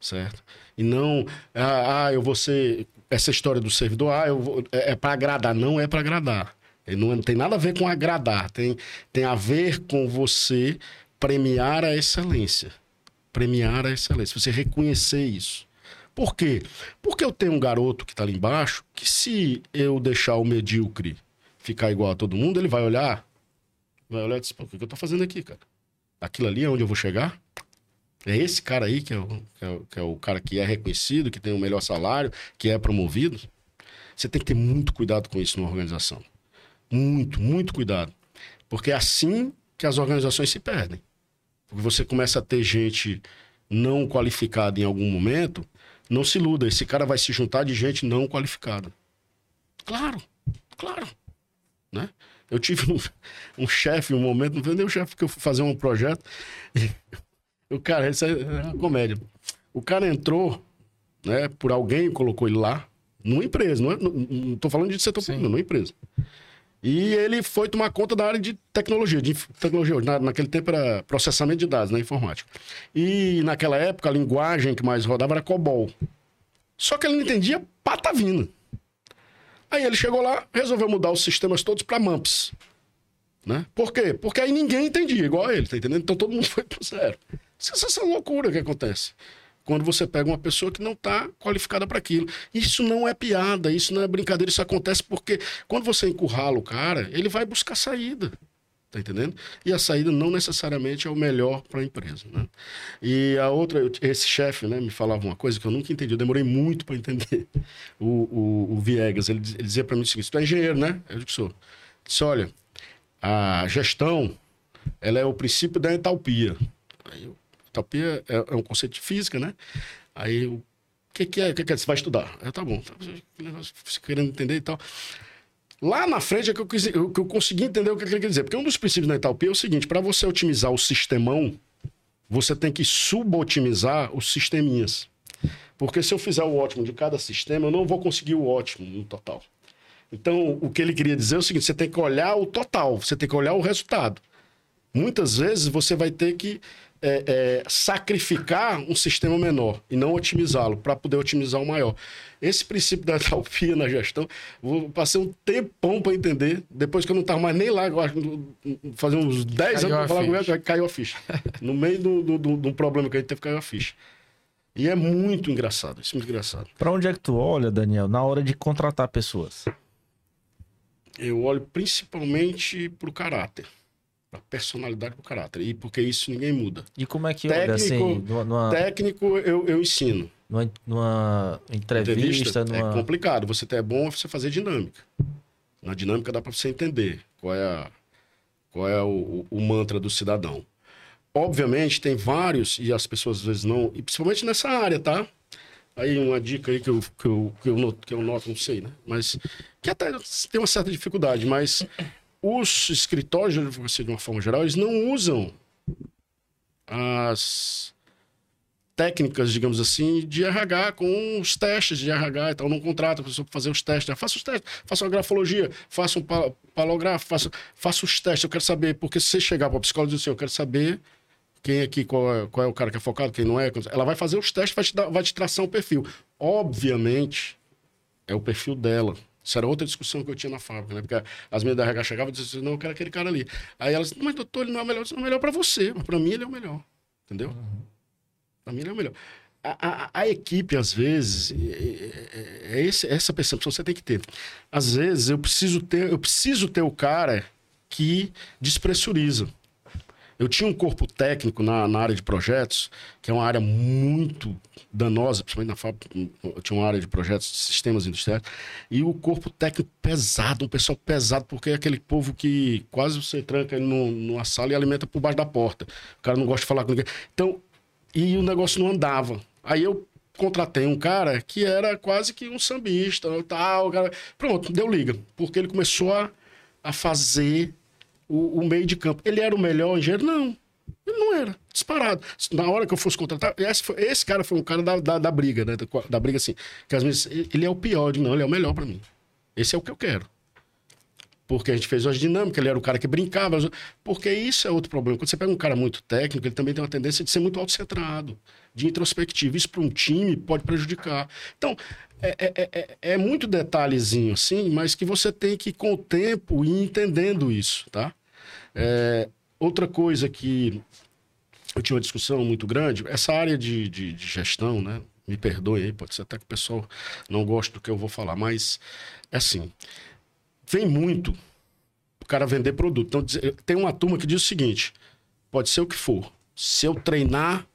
certo? E não, ah, ah, eu vou ser essa história do servidor, ah, eu vou, é, é para agradar, não é para agradar. Não, não tem nada a ver com agradar, tem, tem a ver com você premiar a excelência. Premiar a excelência, você reconhecer isso. Por quê? Porque eu tenho um garoto que está ali embaixo que se eu deixar o medíocre ficar igual a todo mundo, ele vai olhar, vai olhar e dizer, o que eu tô fazendo aqui, cara? Aquilo ali é onde eu vou chegar? É esse cara aí que é, o, que, é o, que é o cara que é reconhecido, que tem o melhor salário, que é promovido? Você tem que ter muito cuidado com isso numa organização. Muito, muito cuidado. Porque é assim que as organizações se perdem. Porque você começa a ter gente não qualificada em algum momento, Não se iluda, esse cara vai se juntar de gente não qualificada. Claro, claro. Né? Eu tive um, um chefe, um momento, não foi nem o chefe que eu fui fazer um projeto. O cara, isso é uma comédia. O cara entrou, né, por alguém colocou ele lá, numa empresa, não, é, não, não tô falando de setor público, numa empresa. E ele foi tomar conta da área de tecnologia, de tecnologia. Na, naquele tempo era processamento de dados, na né, informática. E naquela época a linguagem que mais rodava era COBOL. Só que ele não entendia patavina. Aí ele chegou lá, resolveu mudar os sistemas todos para MAMPS. Né? Por quê? Porque aí ninguém entendia, igual ele, tá entendendo? Então todo mundo foi pro zero. Isso é loucura que acontece. Quando você pega uma pessoa que não está qualificada para aquilo. Isso não é piada, isso não é brincadeira, isso acontece porque quando você encurrala o cara, ele vai buscar saída. Tá entendendo? E a saída não necessariamente é o melhor para a empresa. Né? E a outra, esse chefe né, me falava uma coisa que eu nunca entendi, eu demorei muito para entender. O, o, o, Viegas, ele, dizia para mim o seguinte: tu é engenheiro, né? Eu disse: sou. Disse: olha, a gestão ela é o princípio da entalpia. Aí, entalpia é, é um conceito de física, né? Aí o que, que é? O que, que é? Você vai estudar? Aí, tá bom, tá, querendo entender e tal. Lá na frente é que eu, que eu consegui entender o que ele quer dizer. Porque um dos princípios da Italpi é o seguinte: para você otimizar o sistemão, você tem que subotimizar os sisteminhas. Porque se eu fizer o ótimo de cada sistema, eu não vou conseguir o ótimo no total. Então, o que ele queria dizer é o seguinte: você tem que olhar o total, você tem que olhar o resultado. Muitas vezes você vai ter que é, é, sacrificar um sistema menor e não otimizá-lo para poder otimizar o maior. Esse princípio da talpia na gestão, vou passei um tempão para entender. Depois que eu não estava mais nem lá, acho, fazer uns 10 anos para falar com ele, caiu a ficha. no meio do, do, do, do problema que a gente teve, caiu a ficha. E é muito engraçado, isso é muito engraçado. Para onde é que tu olha, Daniel, na hora de contratar pessoas? Eu olho principalmente para o caráter a personalidade do caráter. E porque isso ninguém muda. E como é que técnico, assim, numa... técnico eu, eu ensino. Numa, numa entrevista, entrevista é numa... é complicado. Você é bom você fazer dinâmica. Na dinâmica dá para você entender qual é, a, qual é o, o, mantra do cidadão. Obviamente tem vários e as pessoas às vezes não, e principalmente nessa área, tá? Aí uma dica aí que eu, que eu, que eu, noto, que eu noto, não sei, né? Mas que até tem uma certa dificuldade, mas os escritórios de advocacia, de uma forma geral, eles não usam as técnicas, digamos assim, de RH, com os testes de RH e tal. Não contrata a pessoa para fazer os testes. Faça os testes, faça uma grafologia, faça um palografo, faça, faça os testes. Eu quero saber, porque se você chegar para o psicólogo e dizer assim, eu quero saber quem é aqui, qual é, qual é o cara que é focado, quem não é. Ela vai fazer os testes, vai te, dar, vai te traçar um perfil. Obviamente, é o perfil dela. Isso era outra discussão que eu tinha na fábrica, né? Porque as meninas da RH chegavam e diziam assim, não, eu quero aquele cara ali. Aí elas, mas doutor, ele não é o melhor. Ele é o melhor para você, mas para mim ele é o melhor. Entendeu? Uhum. Para mim ele é o melhor. A, a, a equipe, às vezes, é, é, é esse, essa percepção que você tem que ter. Às vezes eu preciso ter, eu preciso ter o cara que despressuriza. Eu tinha um corpo técnico na, na, área de projetos, que é uma área muito danosa, principalmente na fábrica. Eu tinha uma área de projetos de sistemas industriais. E o corpo técnico pesado, um pessoal pesado, porque é aquele povo que quase você tranca ele numa sala e alimenta por baixo da porta. O cara não gosta de falar com ninguém. Então, e o negócio não andava. Aí eu contratei um cara que era quase que um sambista, tal, cara. Pronto, deu liga. Porque ele começou a, a fazer o, o, meio de campo. Ele era o melhor engenheiro? Não. Ele não era, disparado. Na hora que eu fosse contratar, esse, foi, esse cara foi um cara da, da, da briga, né? Da, da, briga assim. Que às vezes ele é o pior, não, ele é o melhor para mim. Esse é o que eu quero. Porque a gente fez as dinâmicas, ele era o cara que brincava. Porque isso é outro problema. Quando você pega um cara muito técnico, ele também tem uma tendência de ser muito autocentrado, de introspectivo. Isso para um time pode prejudicar. Então, é, é, é, é, muito detalhezinho assim, mas que você tem que, com o tempo, ir entendendo isso, tá? É, outra coisa que eu tinha uma discussão muito grande, essa área de, de, de, gestão, né? Me perdoe aí, pode ser até que o pessoal não goste do que eu vou falar, mas é assim, vem muito o cara vender produto. Então, tem uma turma que diz o seguinte, pode ser o que for, se eu treinar,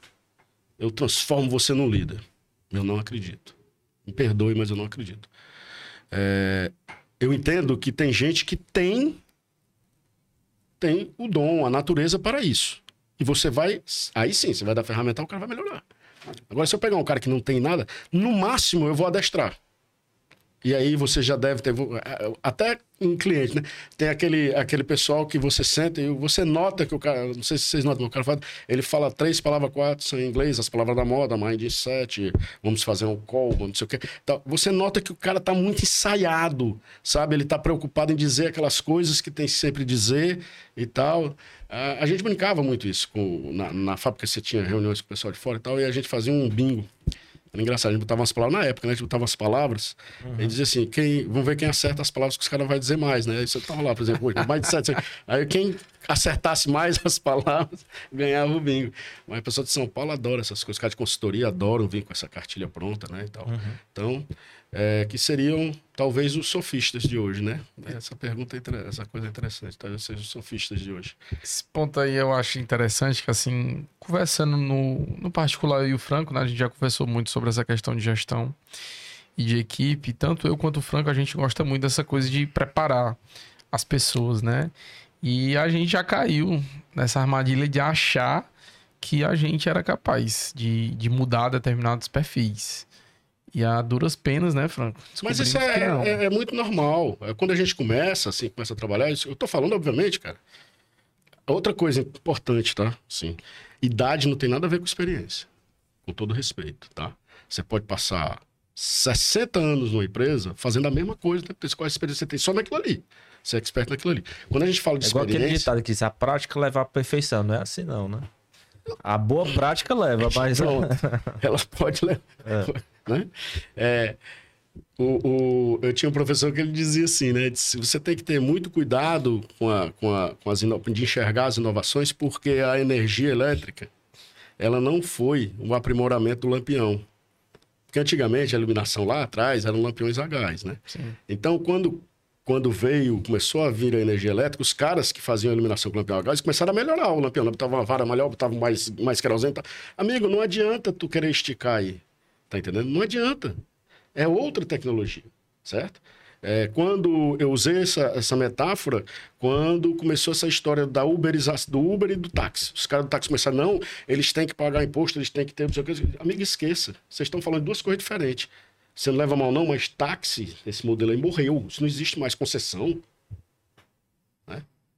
eu transformo você num líder. Eu não acredito. Me perdoe, mas eu não acredito. É, eu entendo que tem gente que tem tem o dom, a natureza para isso. E você vai. Aí sim, você vai dar ferramenta, o cara vai melhorar. Agora, se eu pegar um cara que não tem nada, no máximo eu vou adestrar. E aí você já deve ter. Até em cliente, né? Tem aquele, aquele pessoal que você sente e você nota que o cara. Não sei se vocês notam, o cara fala, ele fala três palavras, quatro são em inglês, as palavras da moda, mindset, vamos fazer um call, não sei o quê. Então, você nota que o cara tá muito ensaiado, sabe? Ele tá preocupado em dizer aquelas coisas que tem sempre dizer e tal. A, a gente brincava muito isso. Com, na, na fábrica você tinha reuniões com o pessoal de fora e tal, e a gente fazia um bingo. Engraçado, a gente botava umas palavras, na época, né? A gente botava as palavras uhum. e dizia assim, quem, vamos ver quem acerta as palavras que os caras vão dizer mais, né? Você tava lá, por exemplo, mais de sete. Aí quem acertasse mais as palavras ganhava o bingo. Mas a pessoa de São Paulo adora essas coisas, os caras de consultoria adoram vir com essa cartilha pronta, né? E tal. Uhum. Então, é, que seriam talvez os sofistas de hoje, né? Essa pergunta, é essa coisa é interessante, talvez sejam os sofistas de hoje. Esse ponto aí eu acho interessante, que assim, conversando no, no particular e o Franco, né, a gente já conversou muito sobre essa questão de gestão e de equipe, tanto eu quanto o Franco, a gente gosta muito dessa coisa de preparar as pessoas, né? E a gente já caiu nessa armadilha de achar que a gente era capaz de, de mudar determinados perfis. E a duras penas, né, Franco? Mas isso é, é, é, muito normal. É quando a gente começa, assim, começa a trabalhar, isso, eu tô falando, obviamente, cara. Outra coisa importante, tá? Sim. Idade não tem nada a ver com experiência. Com todo respeito, tá? Você pode passar 60 anos numa empresa fazendo a mesma coisa, né? qual a experiência você tem só naquilo ali. Você é expert naquilo ali. Quando a gente fala de é experiência... igual aquele ditado que diz, a prática leva à perfeição. Não é assim não, né? A boa prática leva, mas... Pronto. Ela pode levar... É. Né? É, o, o, eu tinha um professor que ele dizia assim, né? Disse, você tem que ter muito cuidado com, a, com, a, com as de enxergar as inovações, porque a energia elétrica ela não foi um aprimoramento do lampião. Porque antigamente a iluminação lá atrás eram lampiões a gás, né? Sim. Então, quando, quando veio, começou a vir a energia elétrica, os caras que faziam a iluminação com lampião a gás começaram a melhorar o lampião. Botava uma vara maior, botava mais, mais querosene. Amigo, não adianta tu querer esticar aí. Tá entendendo? Não adianta. É outra tecnologia, certo? É, quando eu usei essa, essa metáfora, quando começou essa história da uberização, do Uber e do táxi. Os caras do táxi começaram, não, eles têm que pagar imposto, eles têm que ter... Amigo, esqueça. Vocês estão falando de duas coisas diferentes. Você não leva mal não, mas táxi, esse modelo aí morreu. Isso não existe mais concessão.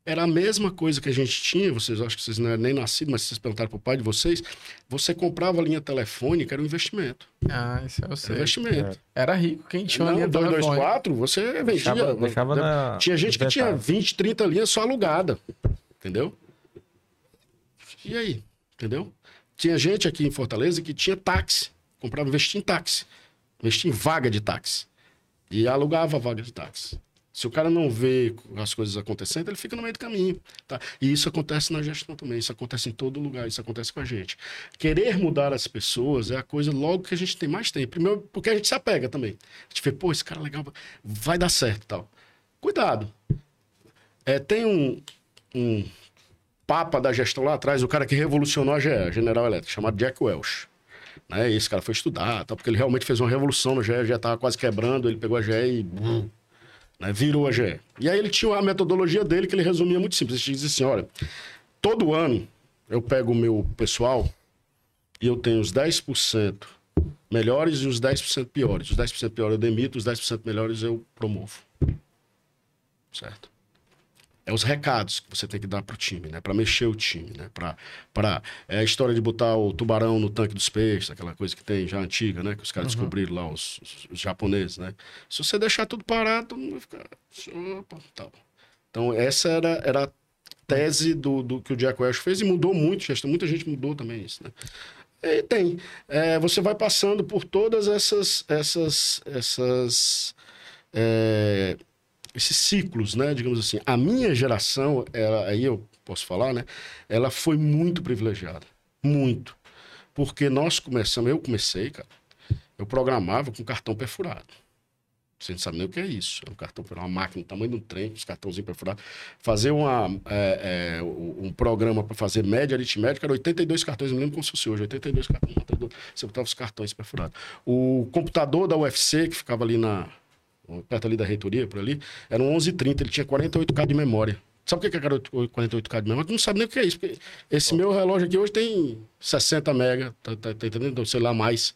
Era a mesma coisa que a gente tinha, vocês acham que vocês não eram nem nascidos, mas vocês perguntaram para o pai de vocês. Você comprava a linha telefônica, era um investimento. Ah, isso eu sei. Era investimento. É. Era rico quem tinha não, uma linha 224, você vendia. Deixava, deixava na... Tinha gente que tinha 20, 30 linhas só alugada. Entendeu? E aí? Entendeu? Tinha gente aqui em Fortaleza que tinha táxi. Comprava, investia em táxi. Investia em vaga de táxi. E alugava vaga de táxi. Se o cara não vê as coisas acontecendo, ele fica no meio do caminho. Tá? E isso acontece na gestão também, isso acontece em todo lugar, isso acontece com a gente. Querer mudar as pessoas é a coisa logo que a gente tem mais tempo. Primeiro, porque a gente se apega também. A gente vê, pô, esse cara é legal, vai dar certo tal. Cuidado. É, tem um, um papa da gestão lá atrás, o cara que revolucionou a GE, General Electric, chamado Jack Welch. Né? Esse cara foi estudar, tal, porque ele realmente fez uma revolução no GE, GE estava quase quebrando, ele pegou a GE e né? Virou a GE. E aí ele tinha a metodologia dele que ele resumia muito simples. Ele dizia assim: olha, todo ano eu pego o meu pessoal e eu tenho os 10% melhores e os 10% piores. Os 10% piores eu demito, os 10% melhores eu promovo. Certo? É os recados que você tem que dar para o time, né? Para mexer o time, né? Para para é a história de botar o tubarão no tanque dos peixes, aquela coisa que tem já antiga, né? Que os caras uhum. descobriram lá os, os, os, japoneses, né? Se você deixar tudo parado, não vai ficar opa, tal. Então essa era era a tese do, do que o Jack Welch fez e mudou muito, muita gente mudou também isso, né? E tem. É, você vai passando por todas essas essas essas é, esses ciclos, né? Digamos assim. A minha geração, ela, aí eu posso falar, né? Ela foi muito privilegiada. Muito. Porque nós começamos, eu comecei, cara, eu programava com cartão perfurado. Você não sabe nem o que é isso. É um cartão perfurado, uma máquina do tamanho um trem, os cartãozinhos perfurados. Fazer uma, é, é, um programa para fazer média aritmética era 82 cartões, me lembro como se fosse hoje, 82 cartões. Você botava os cartões perfurados. O computador da UFC, que ficava ali na, perto ali da reitoria, por ali, era um 1130, ele tinha 48K de memória. Sabe o que é 48K de memória? Tu não sabe nem o que é isso. Porque esse meu relógio aqui hoje tem 60 mega, tá, tá, tá entendendo? Sei lá, mais.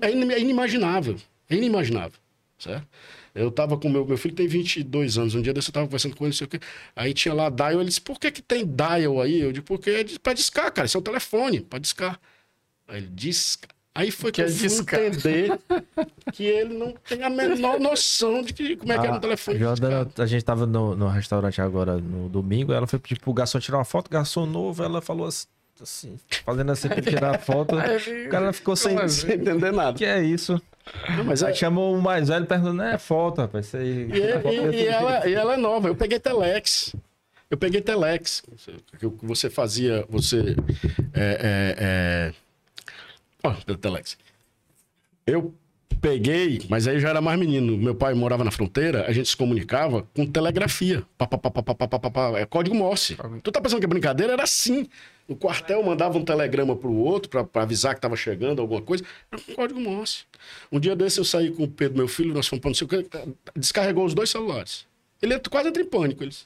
É, é inimaginável. É inimaginável, certo? Eu tava com meu, meu filho tem 22 anos. Um dia desse eu tava conversando com ele, não sei o quê. Aí tinha lá dial. Ele disse: Por que, que tem dial aí? Eu disse: Porque é pra discar, cara. Isso é o telefone, pra discar. Aí ele disca. Aí foi que, que eu fui entender que ele não tem a menor noção de que, como é que é no telefone. Jordan, a gente tava no, no restaurante agora no domingo, ela foi pedir pro garçom tirar uma foto, garçom novo, ela falou assim, assim fazendo assim pra tirar a foto. o cara ficou sem, sem entender nada. que é isso? Não, mas aí é... chamou o mais velho perguntando, é foto, rapaz, isso aí. E, e, e, ela, e ela é nova, eu peguei Telex. Eu peguei Telex. O que você fazia, você. É, é, é... Telex. Eu peguei, mas aí já era mais menino. Meu pai morava na fronteira, a gente se comunicava com telegrafia. Pá, pá, pá, é código Morse. Tu tá pensando que a brincadeira era assim. O quartel mandava um telegrama pro outro para avisar que tava chegando alguma coisa. Era com código Morse. Um dia desse eu saí com o Pedro, meu filho, nós fomos para não sei o que, descarregou os dois celulares. Ele quase entra em pânico. Eles...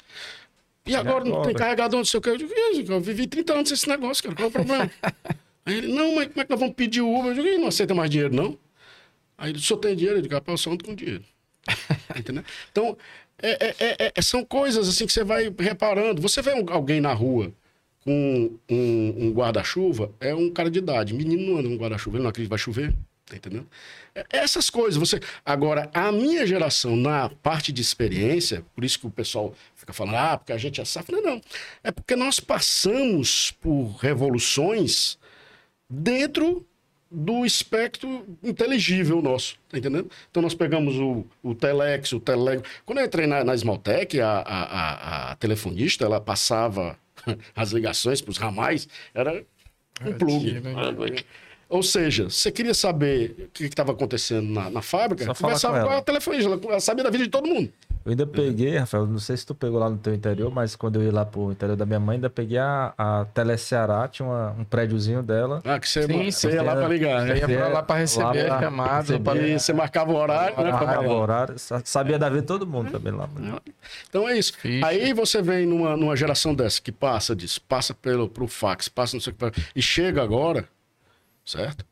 E agora não tem carregador, não sei o que. Eu digo, eu vivi 30 anos esse negócio, cara. Qual é o problema? Aí ele, não, mas como é que nós vamos pedir o Uber? Eu digo, não aceita mais dinheiro, não? Aí ele, só tem dinheiro? Eu digo, rapaz, eu só ando com dinheiro. Entendeu? Então, é, é, é, são coisas assim que você vai reparando. Você vê um, alguém na rua com um, um guarda-chuva, é um cara de idade. Menino não anda com guarda-chuva, ele não acredita que vai chover. Tá entendendo? Essas coisas. Você... Agora, a minha geração, na parte de experiência, por isso que o pessoal fica falando, ah, porque a gente é safra. Não, não. É porque nós passamos por revoluções dentro do espectro inteligível nosso, tá entendendo? Então nós pegamos o, o Telex, o Telego. Quando eu entrei na, na Smaltec, a, a, a, a telefonista, ela passava as ligações para os ramais, era um plug. Ou seja, você queria saber o que estava acontecendo na, na fábrica, Só conversava com, com a telefonista, ela sabia da vida de todo mundo. Eu ainda peguei, Rafael, não sei se tu pegou lá no teu interior, mas quando eu ia lá pro interior da minha mãe, ainda peguei a, a Teleceará, tinha uma, um prédiozinho dela. Ah, que você, sim, você ia lá pra ligar. Você ia pra lá pra receber a chamada. E você marcava o horário, né? Marcava o horário, sabia da vida todo mundo também lá. Então é isso. Aí você vem numa, numa geração dessa que passa disso, passa pelo, pro fax, passa não sei o que, e chega agora, certo?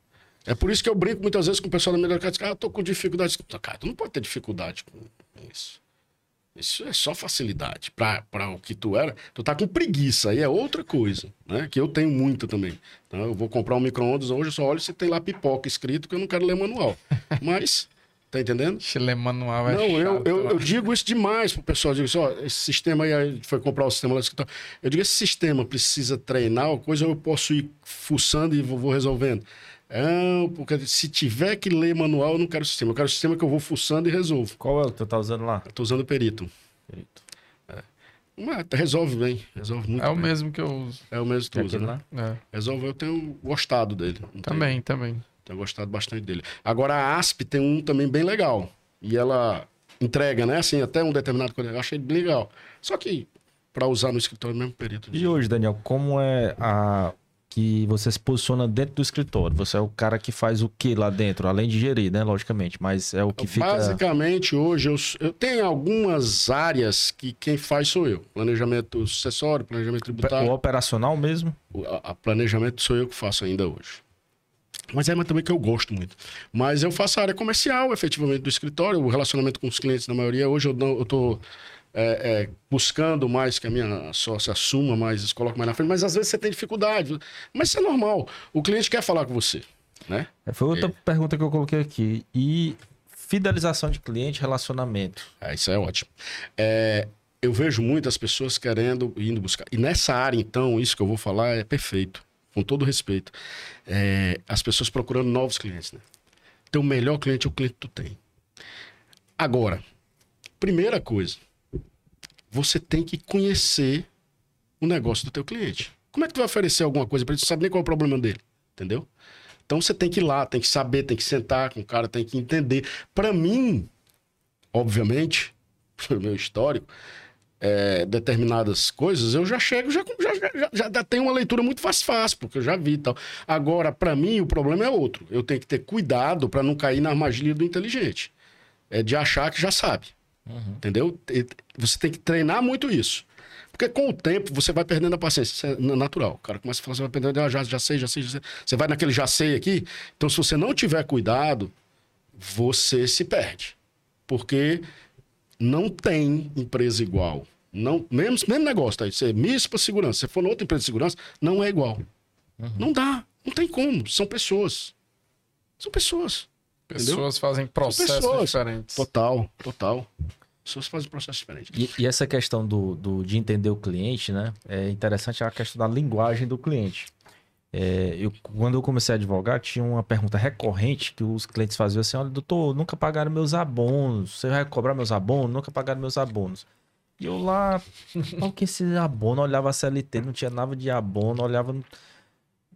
É por isso que eu brinco muitas vezes com o pessoal da minha casa, ah, eu tô com dificuldade. Cara, tu não pode ter dificuldade com isso. Isso é só facilidade. Para o que tu era, tu tá com preguiça, aí é outra coisa, né? Que eu tenho muito também. Então, eu vou comprar um micro-ondas hoje, eu só olho se tem lá pipoca escrito, que eu não quero ler manual. Mas, tá entendendo? Se ler manual é Não, chato, eu, eu, eu, digo isso demais pro pessoal. Eu digo assim, ó, esse sistema aí, foi comprar o sistema lá escritório. Eu digo, esse sistema precisa treinar, coisa eu posso ir fuçando e vou, vou resolvendo. É, porque se tiver que ler manual, eu não quero sistema. Eu quero sistema que eu vou fuçando e resolvo. Qual é o que tu tá usando lá? Eu tô usando o Perito. Perito. É. Mas resolve bem, resolve muito É bem. o mesmo que eu uso. É o mesmo que tu usa, né? É. Resolve, eu tenho gostado dele. Também, tenho, também. Tenho gostado bastante dele. Agora a ASP tem um também bem legal. E ela entrega, né? Assim, até um determinado coisa. Eu achei legal. Só que para usar no escritório mesmo perito. E hoje, Daniel, como é a que você se posiciona dentro do escritório. Você é o cara que faz o que lá dentro, além de gerir, né? Logicamente, mas é o que fica. Basicamente, hoje eu, eu tenho algumas áreas que quem faz sou eu: planejamento sucessório, planejamento tributário. O operacional mesmo? O a, a planejamento sou eu que faço ainda hoje. Mas é mas também que eu gosto muito. Mas eu faço a área comercial, efetivamente, do escritório, o relacionamento com os clientes, na maioria. Hoje eu, não, eu tô é, é, buscando mais que a minha sócia assuma mais, coloque mais na frente, mas às vezes você tem dificuldade. Mas isso é normal. O cliente quer falar com você. Né? É, foi outra é. pergunta que eu coloquei aqui. E fidelização de cliente, relacionamento. É, isso é ótimo. É, eu vejo muitas pessoas querendo, indo buscar. E nessa área, então, isso que eu vou falar é perfeito, com todo respeito. É, as pessoas procurando novos clientes. Né? Teu melhor cliente é o cliente que tu tem. Agora, primeira coisa, você tem que conhecer o negócio do teu cliente. Como é que tu vai oferecer alguma coisa para ele? Você sabe nem qual é o problema dele, entendeu? Então você tem que ir lá, tem que saber, tem que sentar com o cara, tem que entender. Para mim, obviamente, pelo meu histórico, é, determinadas coisas, eu já chego, já, já, já, já tenho uma leitura muito fácil, fácil, porque eu já vi e tal. Agora, para mim, o problema é outro. Eu tenho que ter cuidado para não cair na armadilha do inteligente. É de achar que já sabe. Uhum. Entendeu? Você tem que treinar muito isso. Porque com o tempo você vai perdendo a paciência. Isso é natural. O cara começa a falar, você vai perdendo, ah, já, já sei, já sei, já sei. Você vai naquele já sei aqui. Então, se você não tiver cuidado, você se perde. Porque não tem empresa igual. Não, mesmo, mesmo negócio, tá? Você miss para segurança. Se for outra empresa de segurança, não é igual. Uhum. Não dá. Não tem como. São pessoas. São pessoas. Pessoas entendeu? fazem processos pessoas. diferentes. Total, total. Pessoas fazem processos diferentes. E, e, essa questão do, do, de entender o cliente, né? É interessante a questão da linguagem do cliente. É, eu, quando eu comecei a advogar, tinha uma pergunta recorrente que os clientes faziam assim: olha, doutor, nunca pagaram meus abonos. Você vai cobrar meus abonos? Nunca pagaram meus abonos. E eu lá, qual que é esse abono? Olhava a CLT, não tinha nada de abono, olhava.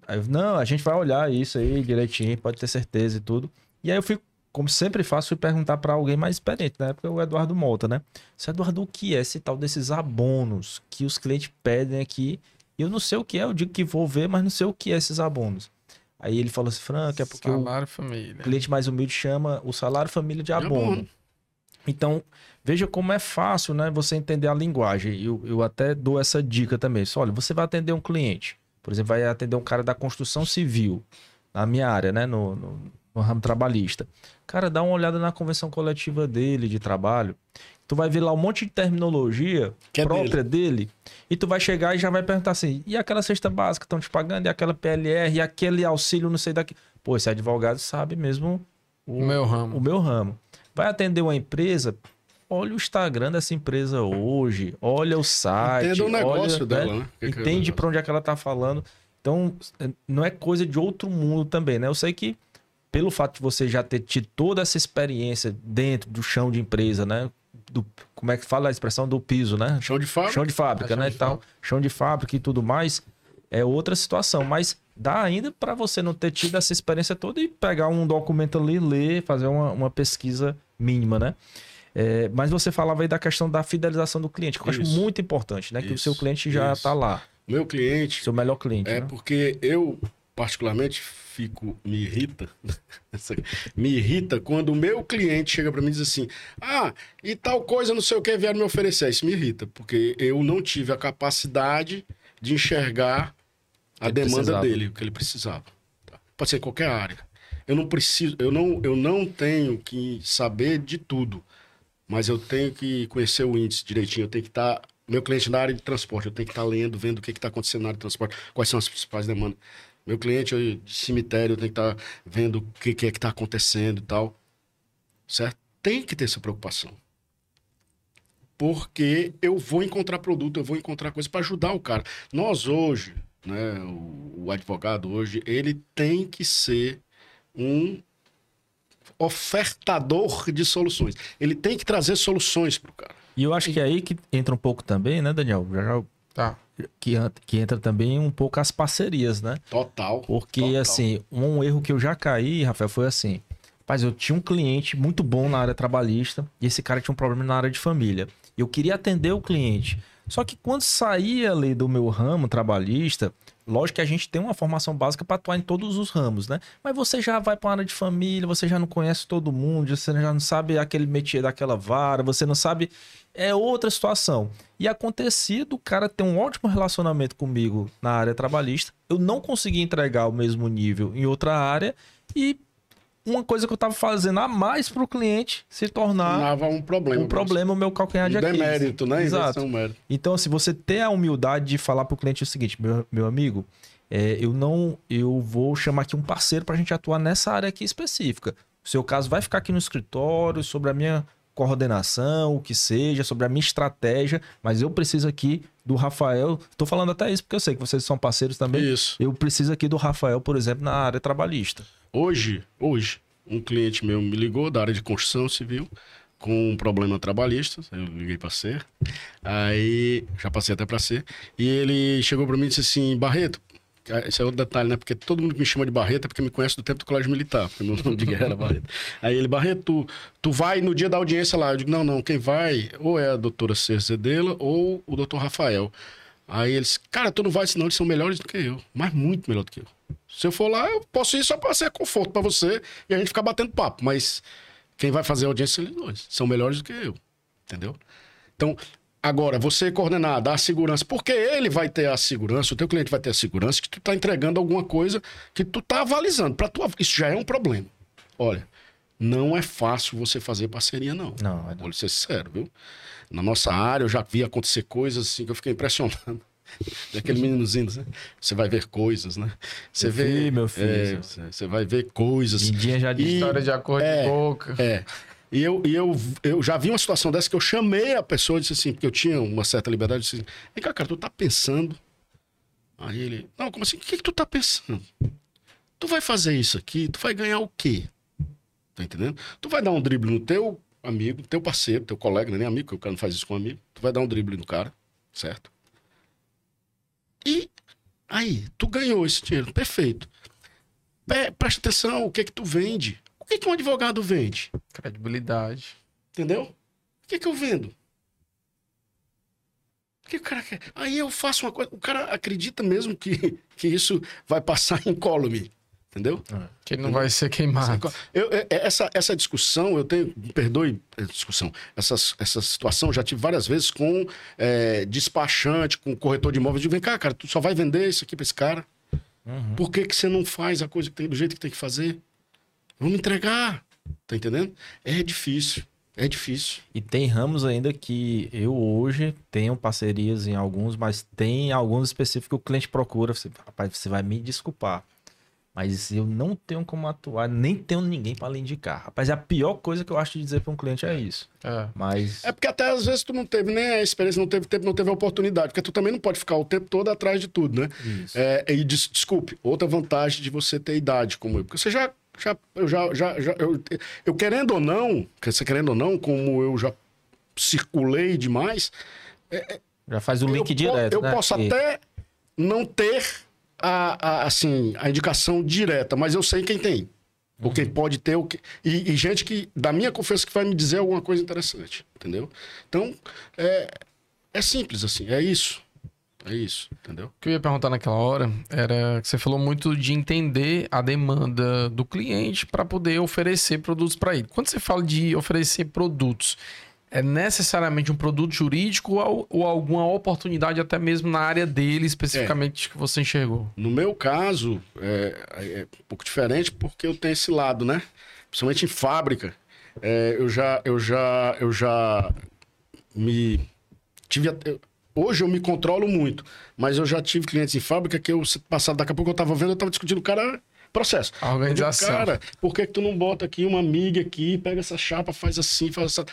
Aí eu, não, a gente vai olhar isso aí direitinho, pode ter certeza e tudo. E aí eu fui, como sempre faço, fui perguntar para alguém mais experiente, na época o Eduardo Mota, né? Se Eduardo, o que é esse tal desses abonos que os clientes pedem aqui? Eu não sei o que é, eu digo que vou ver, mas não sei o que é esses abonos. Aí ele falou assim, Franca, é porque salário o família. cliente mais humilde chama o salário família de abono. Então, veja como é fácil, né, você entender a linguagem. Eu, eu até dou essa dica também. Só, olha, você vai atender um cliente, por exemplo, vai atender um cara da construção civil, na minha área, né, no, no, no ramo trabalhista. Cara, dá uma olhada na convenção coletiva dele de trabalho. Tu vai ver lá um monte de terminologia que é própria dele. dele. E tu vai chegar e já vai perguntar assim: e aquela cesta básica estão te pagando? E aquela PLR? E aquele auxílio, não sei daqui. Pô, esse advogado sabe mesmo o, o meu ramo. O meu ramo. Vai atender uma empresa, olha o Instagram dessa empresa hoje, olha o site. Entenda o negócio olha, dela, né? né? Entende para onde é que ela tá falando. Então, não é coisa de outro mundo também, né? Eu sei que pelo fato de você já ter tido toda essa experiência dentro do chão de empresa, né? Do, como é que fala a expressão do piso, né? Chão de fábrica. Chão de fábrica, é, né? Chão de, tal, chão de fábrica e tudo mais. É outra situação, mas dá ainda para você não ter tido essa experiência toda e pegar um documento ali, ler, fazer uma, uma pesquisa mínima, né? É, mas você falava aí da questão da fidelização do cliente, que eu Isso. acho muito importante, né? Que Isso. o seu cliente já está lá. Meu cliente. Seu melhor cliente. É né? porque eu, particularmente, fico. Me irrita. me irrita quando o meu cliente chega para mim e diz assim: Ah, e tal coisa, não sei o que, vieram me oferecer. Isso me irrita, porque eu não tive a capacidade de enxergar a ele demanda precisava. dele, o que ele precisava. Tá? Pode ser qualquer área. Eu não preciso, eu não, eu não tenho que saber de tudo, mas eu tenho que conhecer o índice direitinho. Eu tenho que estar tá, meu cliente na área de transporte, eu tenho que estar tá lendo, vendo o que está acontecendo na área de transporte, quais são as principais demandas. Meu cliente de cemitério, eu tenho que estar tá vendo o que, que é que está acontecendo e tal. Certo? Tem que ter essa preocupação. Porque eu vou encontrar produto, eu vou encontrar coisa para ajudar o cara. Nós hoje, né, o, o advogado hoje, ele tem que ser um ofertador de soluções. Ele tem que trazer soluções para o cara. E eu acho que é aí que entra um pouco também, né, Daniel? Já, já tá. Que, que entra também um pouco as parcerias, né? Total. Porque, total. assim, um erro que eu já caí, Rafael, foi assim. Mas eu tinha um cliente muito bom na área trabalhista e esse cara tinha um problema na área de família. Eu queria atender o cliente. Só que quando saía ali do meu ramo trabalhista, Lógico que a gente tem uma formação básica para atuar em todos os ramos, né? Mas você já vai para uma área de família, você já não conhece todo mundo, você já não sabe aquele métier daquela vara, você não sabe. É outra situação. E acontecia do cara ter um ótimo relacionamento comigo na área trabalhista, eu não conseguia entregar o mesmo nível em outra área e uma coisa que eu estava fazendo a mais para o cliente se tornar Tornava um problema. Um problema, o meu calcanhar de Aquiles. Demérito, né? Exato. Então, se assim, você ter a humildade de falar para o cliente o seguinte, meu, meu amigo, é, eu não, eu vou chamar aqui um parceiro para a gente atuar nessa área aqui específica. O seu caso vai ficar aqui no escritório sobre a minha coordenação, o que seja, sobre a minha estratégia, mas eu preciso aqui do Rafael. Estou falando até isso porque eu sei que vocês são parceiros também. Isso. Eu preciso aqui do Rafael, por exemplo, na área trabalhista. Hoje, hoje, um cliente meu me ligou da área de construção civil com um problema trabalhista, eu liguei para ser, aí já passei até para ser, e ele chegou para mim e disse assim, Barreto, esse é outro detalhe, né? Porque todo mundo que me chama de Barreto é porque me conhece do tempo do colégio militar, porque meu nome de guerra era Barreto. Aí ele, Barreto, tu, tu vai no dia da audiência lá. Eu digo, não, não, quem vai ou é a doutora Cerzedela ou o doutor Rafael. Aí eles, cara, tu não vai, senão eles são melhores do que eu, mas muito melhor do que eu. Se eu for lá, eu posso ir só para ser conforto para você e a gente ficar batendo papo. Mas quem vai fazer a audiência são eles dois. São melhores do que eu. Entendeu? Então, Agora, você coordenar, dar a segurança, porque ele vai ter a segurança, o teu cliente vai ter a segurança que tu tá entregando alguma coisa que tu tá avalizando. Para tu, isso já é um problema. Olha, não é fácil você fazer parceria, não. Não, é Vou ser sincero, viu? Na nossa área, eu já vi acontecer coisas assim que eu fiquei impressionado. Daquele meninozinho, né? Você vai ver coisas, né? Você Eu vê. vi, meu filho. é, você vai ver coisas. Mindinha já E- disse. História de acordo É. de boca. É. E eu, e eu, eu já vi uma situação dessa que eu chamei a pessoa e disse assim, porque eu tinha uma certa liberdade, eu disse assim, vem cá, cara, tu tá pensando? Aí ele, não, como assim? O que, que tu tá pensando? Tu vai fazer isso aqui, tu vai ganhar o quê? Tá entendendo? Tu vai dar um drible no teu amigo, teu parceiro, teu colega, não é nem amigo, porque o cara não faz isso com um amigo. Tu vai dar um drible no cara, certo? E aí, tu ganhou esse dinheiro, perfeito. Pe- Presta atenção, o que que tu vende? O que que um advogado vende? Credibilidade. Entendeu? O que que eu vendo? O que o cara quer? Aí eu faço uma coisa. O cara acredita mesmo que, que isso vai passar incólume. Entendeu? Que ele não vai ser queimado. Eu, eu- essa, essa discussão, eu tenho. Perdoe a discussão. Essa, essa situação já tive várias vezes com é, despachante, com corretor de imóveis. Eu digo, vem cá, cara, tu só vai vender isso aqui pra esse cara. Uhum. Por que, que você não faz a coisa que tem, do jeito que tem que fazer? Vamos entregar. Tá entendendo? É difícil. É difícil. E tem ramos ainda que eu hoje tenho parcerias em alguns, mas tem alguns específicos que o cliente procura. Você, rapaz, você vai me desculpar. Mas eu não tenho como atuar, nem tenho ninguém para lhe indicar. Rapaz, é a pior coisa que eu acho de dizer para um cliente é isso. É. Mas É porque até às vezes tu não teve nem a experiência, não teve tempo, não teve a oportunidade. Porque tu também não pode ficar o tempo todo atrás de tudo, né? Isso. É, e des- desculpe, outra vantagem de você ter idade como eu. Porque você já. já eu já, já, já- eu, eu querendo ou não, querendo ou não, como eu já circulei demais, já faz o eu, link po- direto, eu né? posso E- até não ter a, a, assim, a indicação direta, mas eu sei quem tem. Ou quem pode ter o que. E, e gente que, da minha confiança, que vai me dizer alguma coisa interessante. Entendeu? Então, é, é simples assim, é isso. É isso, entendeu? O que eu ia perguntar naquela hora era que você falou muito de entender a demanda do cliente para poder oferecer produtos para ele. Quando você fala de oferecer produtos, é necessariamente um produto jurídico ou, ou alguma oportunidade até mesmo na área dele especificamente que você enxergou? No meu caso, é, é um pouco diferente porque eu tenho esse lado, né? Principalmente em fábrica. É, eu já, eu já, eu já me tive. eu- hoje eu me controlo muito, mas eu já tive clientes em fábrica que eu passado daqui a pouco eu tava vendo, eu tava discutindo o cara processo. A organização. Digo, cara, por que, que tu não bota aqui uma amiga aqui, pega essa chapa, faz assim, faz essa.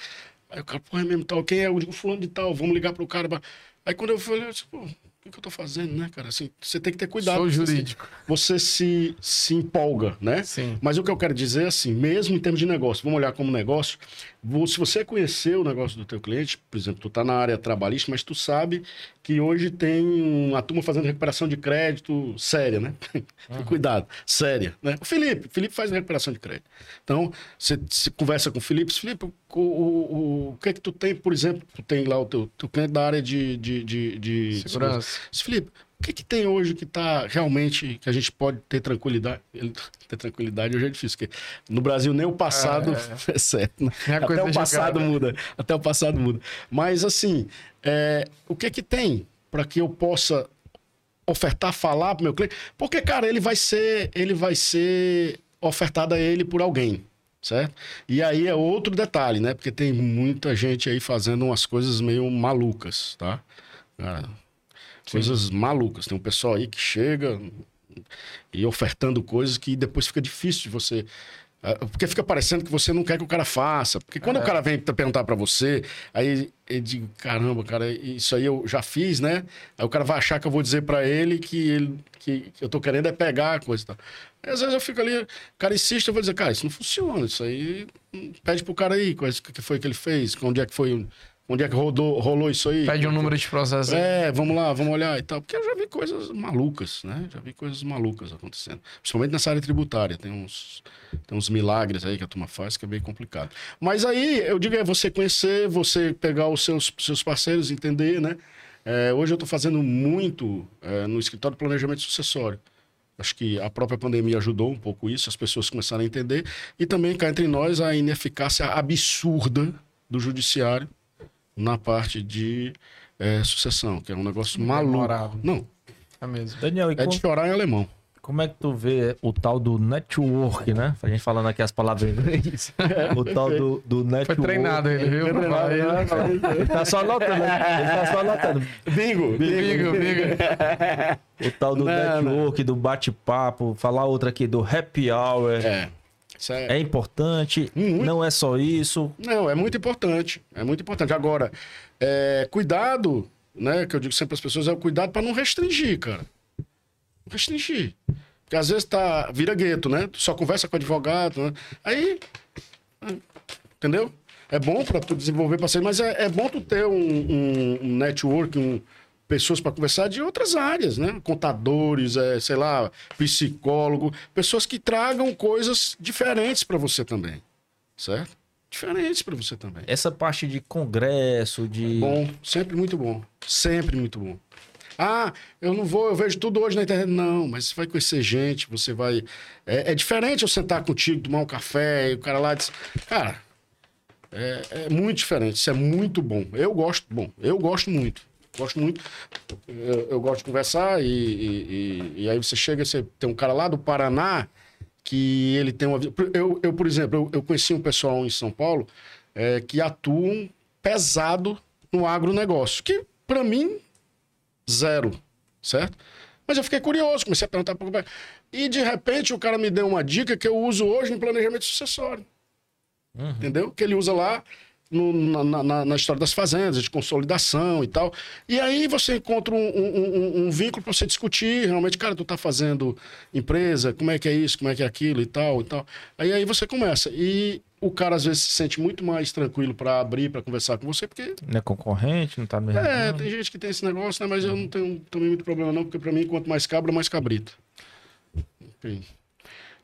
Aí o cara, pô, é mesmo tal, quem é? Eu digo, fulano de tal, vamos ligar pro cara. Aí quando eu falei, eu disse, pô, o que, eu tô fazendo, né, cara? Assim, você tem que ter cuidado. Sou Você- jurídico. Você se, se empolga, né? Sim. Mas o que eu quero dizer é assim, mesmo em termos de negócio, vamos olhar como negócio, se você conhecer o negócio do teu cliente, por exemplo, tu tá na área trabalhista, mas tu sabe que hoje tem uma turma fazendo recuperação de crédito séria, né? Cuidado, séria, né? O Felipe, o Felipe faz recuperação de crédito. Então, você se conversa com o Felipe, Felipe, o, o, o, que é que tu tem, por exemplo, tu tem lá o teu, teu cliente da área de, de, de, de Segurança. Diz, Felipe, o que, que tem hoje que tá realmente que a gente pode ter tranquilidade? Ter tranquilidade hoje é difícil, porque no Brasil nem o passado é, certo. né? É Até o passado jogada. muda. Até o passado muda. Mas assim, é, o que que tem para que eu possa ofertar, falar pro meu cliente? Porque, cara, ele vai ser, ele vai ser ofertado a ele por alguém. Certo? E aí é outro detalhe, né? Porque tem muita gente aí fazendo umas coisas meio malucas, tá? Cara, coisas malucas. Tem um pessoal aí que chega e ofertando coisas que depois fica difícil de você. ah, Porque fica parecendo que você não quer que o cara faça. Porque quando o cara vem perguntar pra você, aí ele diz: caramba, cara, isso aí eu já fiz, né? Aí o cara vai achar que eu vou dizer pra ele que, ele, que eu tô querendo é pegar a coisa e tal. Aí, às vezes eu fico ali, o cara insiste, eu vou dizer: cara, isso não funciona. Isso aí hum, pede pro cara aí, é- o que foi que ele fez, onde é que foi. Onde é que rodou, rolou isso aí? Pede um número de processo. É, vamos lá, vamos olhar e tal. Porque eu já vi coisas malucas, né? Já vi coisas malucas acontecendo. Principalmente nessa área tributária. Tem uns, tem uns milagres aí que a turma faz que é bem complicado. Mas aí, eu digo, é você conhecer, você pegar os seus, seus parceiros, entender, né? É, hoje eu estou fazendo muito é, no escritório de planejamento sucessório. Acho que a própria pandemia ajudou um pouco isso, as pessoas começaram a entender. E também cá entre nós a ineficácia absurda do judiciário na parte de é, sucessão, que é um negócio maluco. Demorado. Não, É mesmo. Daniel, e é com- de chorar em alemão. como é que tu vê o tal do network, né? A gente falando aqui as palavras em inglês. o tal do, do Foi network. treinado ele, viu? Ele tá só anotando, né? Ele tá só anotando. Bingo! Bigo, bigo. O tal do Não, network, do bate-papo, falar outra aqui do happy hour. É. Isso é, importante, Muito. não é só isso. Não, é muito importante. É muito importante. Agora, é, cuidado, né? Que eu digo sempre para as pessoas, é o cuidado para não restringir, cara. Restringir. Porque às vezes tá, vira gueto, né? Tu só conversa com o advogado, né? Aí. Entendeu? É bom para tu desenvolver parceiro, mas é, é bom tu ter um, um, um network, um, pessoas para conversar de outras áreas, né? Contadores, é, sei lá, psicólogo, pessoas que tragam coisas diferentes para você também, certo? Diferentes para você também. Essa parte de congresso, de. Bom, sempre muito bom. Sempre muito bom. Ah, eu não vou, eu vejo tudo hoje na internet. Não, mas você vai conhecer gente, você vai. É, é diferente eu sentar contigo, tomar um café, e o cara lá diz. Cara, é, é muito diferente. Isso é muito bom. Eu gosto, bom, eu gosto muito. Gosto muito. Eu, eu gosto de conversar e, e, e- e aí você chega, você tem um cara lá do Paraná que ele tem uma. Eu, eu por exemplo, eu, eu conheci um pessoal em São Paulo é, que atuam pesado no agronegócio, que para mim, zero, certo? Mas eu fiquei curioso, comecei a perguntar pouco. E de repente o cara me deu uma dica que eu uso hoje em planejamento sucessório. Entendeu? Que ele usa lá no- na, na- na- história das fazendas, de consolidação e tal. E aí você encontra um, um- um- um vínculo para você discutir realmente, cara, tu tá fazendo empresa, como é que é isso, como é que é aquilo e tal e tal. Aí aí você começa. E o cara às vezes se sente muito mais tranquilo para abrir, para conversar com você, porque Não é concorrente, não tá mesmo. é, tem gente que tem esse negócio, né? Mas eu não tenho também muito problema, não, porque pra mim, quanto mais cabra, mais cabrito. Enfim.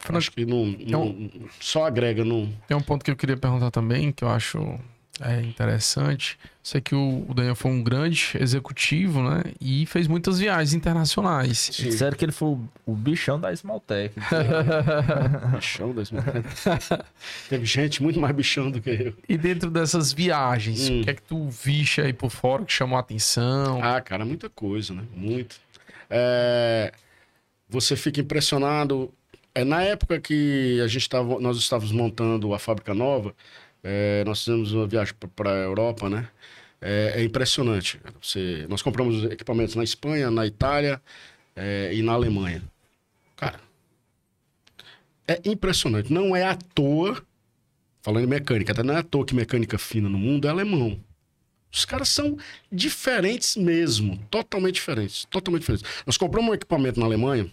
Acho que não, não- só agrega, não. Tem um ponto que eu queria perguntar também, que eu acho é, interessante. Sei que o, Daniel foi um grande executivo, né? E fez muitas viagens internacionais. Disseram que ele foi o, bichão da Smalltech. Bichão das Teve gente muito mais bichão do que eu. E dentro dessas viagens, Hum. o que é que tu viste aí por fora que chamou a atenção? Ah, cara, muita coisa, né? Muito. É, você fica impressionado. É, na época que a gente tava, nós estávamos montando a fábrica nova, é, nós fizemos uma viagem para a Europa, né? É, é impressionante. Você, nós compramos equipamentos na Espanha, na Itália é, e na Alemanha. Cara, é impressionante. Não é à toa, falando em mecânica, até não é à toa que mecânica fina no mundo é alemão. Os caras são diferentes mesmo, totalmente diferentes, totalmente diferentes. Nós compramos um equipamento na Alemanha,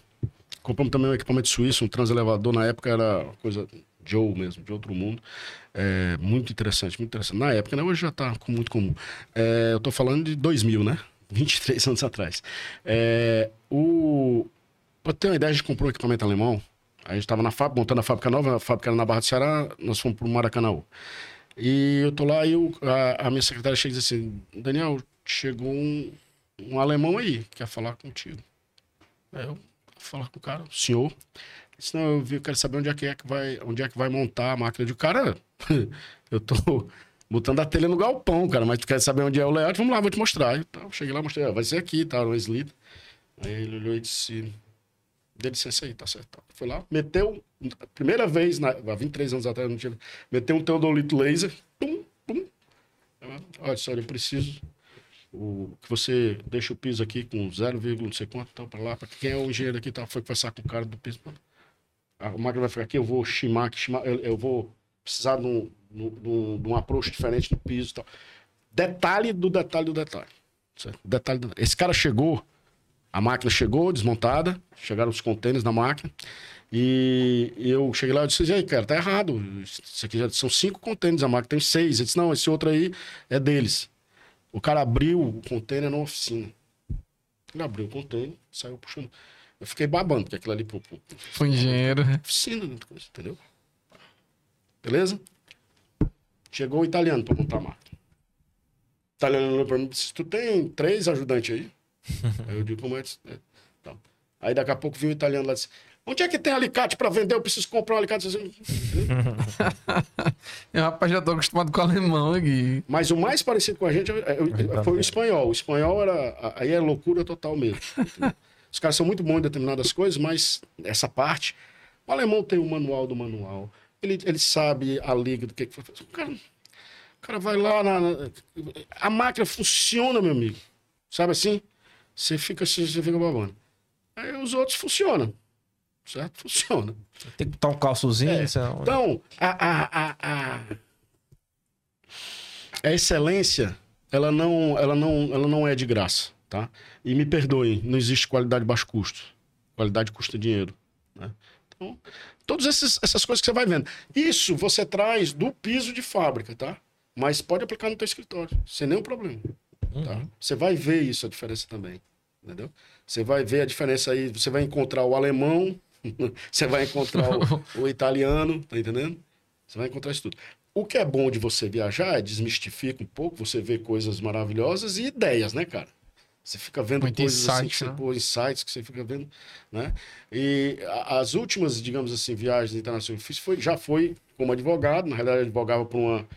compramos também um equipamento suíço, um transelevador, na época era uma coisa Joe mesmo, de outro mundo. É, muito interessante, muito interessante. Na época, né? Hoje já tá com- muito comum. É, eu tô falando de 2000, né? 23 anos atrás. É, o... Pra ter uma ideia, a gente comprou um equipamento alemão. A gente tava na fábrica, montando a fábrica nova, a fábrica era na Barra do Ceará, nós fomos pro Maracanã. E eu tô lá e o- a, a minha secretária chega e diz assim: Daniel, chegou um, um alemão aí, quer falar contigo. Aí eu falar com o cara, o senhor. Ele disse, não, eu vi, eu quero saber onde é que, é que vai, onde é que vai montar a máquina de cara. eu tô botando a telha no galpão, cara, mas tu quer saber onde é o layout? Vamos lá, vou te mostrar. E tal, cheguei lá, mostrei, vai ser aqui, tá, no Slita. Aí ele olhou e disse, dê licença aí, tá certo. tá. Foi lá, meteu, primeira vez, na, há 23 anos atrás, eu não tinha, meteu um teodolito laser, pum, pum. Olha, senhora, eu preciso o, que você deixa o piso aqui com 0, não sei quanto, tal, pra lá, pra quem é o engenheiro aqui, tá, foi conversar com o cara do piso. A máquina vai ficar aqui, eu vou chimar, chimar eu, eu vou precisar de um, de um- approach diferente no piso e tal. Detalhe do detalhe do detalhe. certo? Detalhe do. Esse cara chegou, a máquina chegou desmontada, chegaram os contêineres da máquina, e eu cheguei lá e disse, e aí, cara, tá errado. Isso aqui já são cinco contêineres, a máquina tem seis. Ele disse, não, esse outro aí é deles. O cara abriu o container na oficina. Ele abriu o container, saiu puxando. Eu fiquei babando, porque aquilo ali pro, pro, pro Foi engenheiro. né? oficina, né, entendeu? Beleza? Chegou o italiano pra montar a máquina. O italiano olhou pra mim e disse: Tu tem três ajudantes aí? aí eu digo: Como é? que- é, tá. Aí daqui a pouco viu o italiano lá e disse: Onde é que tem alicate para vender? Eu preciso comprar um alicate. Eu, rapaz, já tô acostumado com o alemão aqui. Mas o mais parecido com a gente é- é- foi o espanhol. O espanhol era. Aí é loucura total mesmo. Os caras são muito bons em determinadas coisas, mas essa parte. O alemão tem o manual do manual. Ele, ele sabe a liga do que, que. O cara, o cara vai lá na, na- A máquina funciona, meu amigo. Sabe assim? Você fica, você fica babando. Aí os outros funcionam. Certo? Funciona. Tem que botar um calçozinho. É. é- Então, a, a, a, a, a excelência, ela não, ela, não, ela não é de graça, tá? E me perdoem, não existe qualidade baixo custo. Qualidade custa dinheiro. Né? Então, todas essas, essas coisas que você vai vendo. Isso você traz do piso de fábrica, tá? Mas pode aplicar no teu escritório, sem nenhum problema. Tá? Você vai ver isso, a diferença também. Entendeu? Você vai ver a diferença aí, você vai encontrar o alemão, você vai encontrar o, o italiano, tá entendendo? Você vai encontrar isso tudo. O que é bom de você viajar é desmistifica um pouco, você vê coisas maravilhosas e ideias, né, cara? Você fica vendo Muito coisas assim, insight, que você, né? pô, insights que você fica vendo, né? E a- as últimas, digamos assim, viagens internacionais que eu fiz foi, já foi como advogado, na realidade eu advogava para uma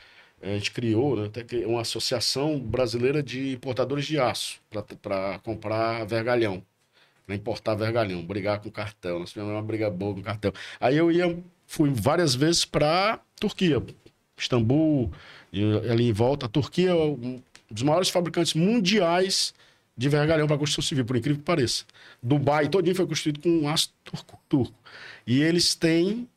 a gente criou né, até que uma associação brasileira de importadores de aço para comprar vergalhão, para importar vergalhão, brigar com cartel. Nós tivemos uma briga boa com cartel. Aí eu ia, fui várias vezes para Turquia, Istambul, e ali em volta. A Turquia é um dos maiores fabricantes mundiais de vergalhão para construção civil, por incrível que pareça. Dubai todinho foi construído com aço turco. turco. E eles têm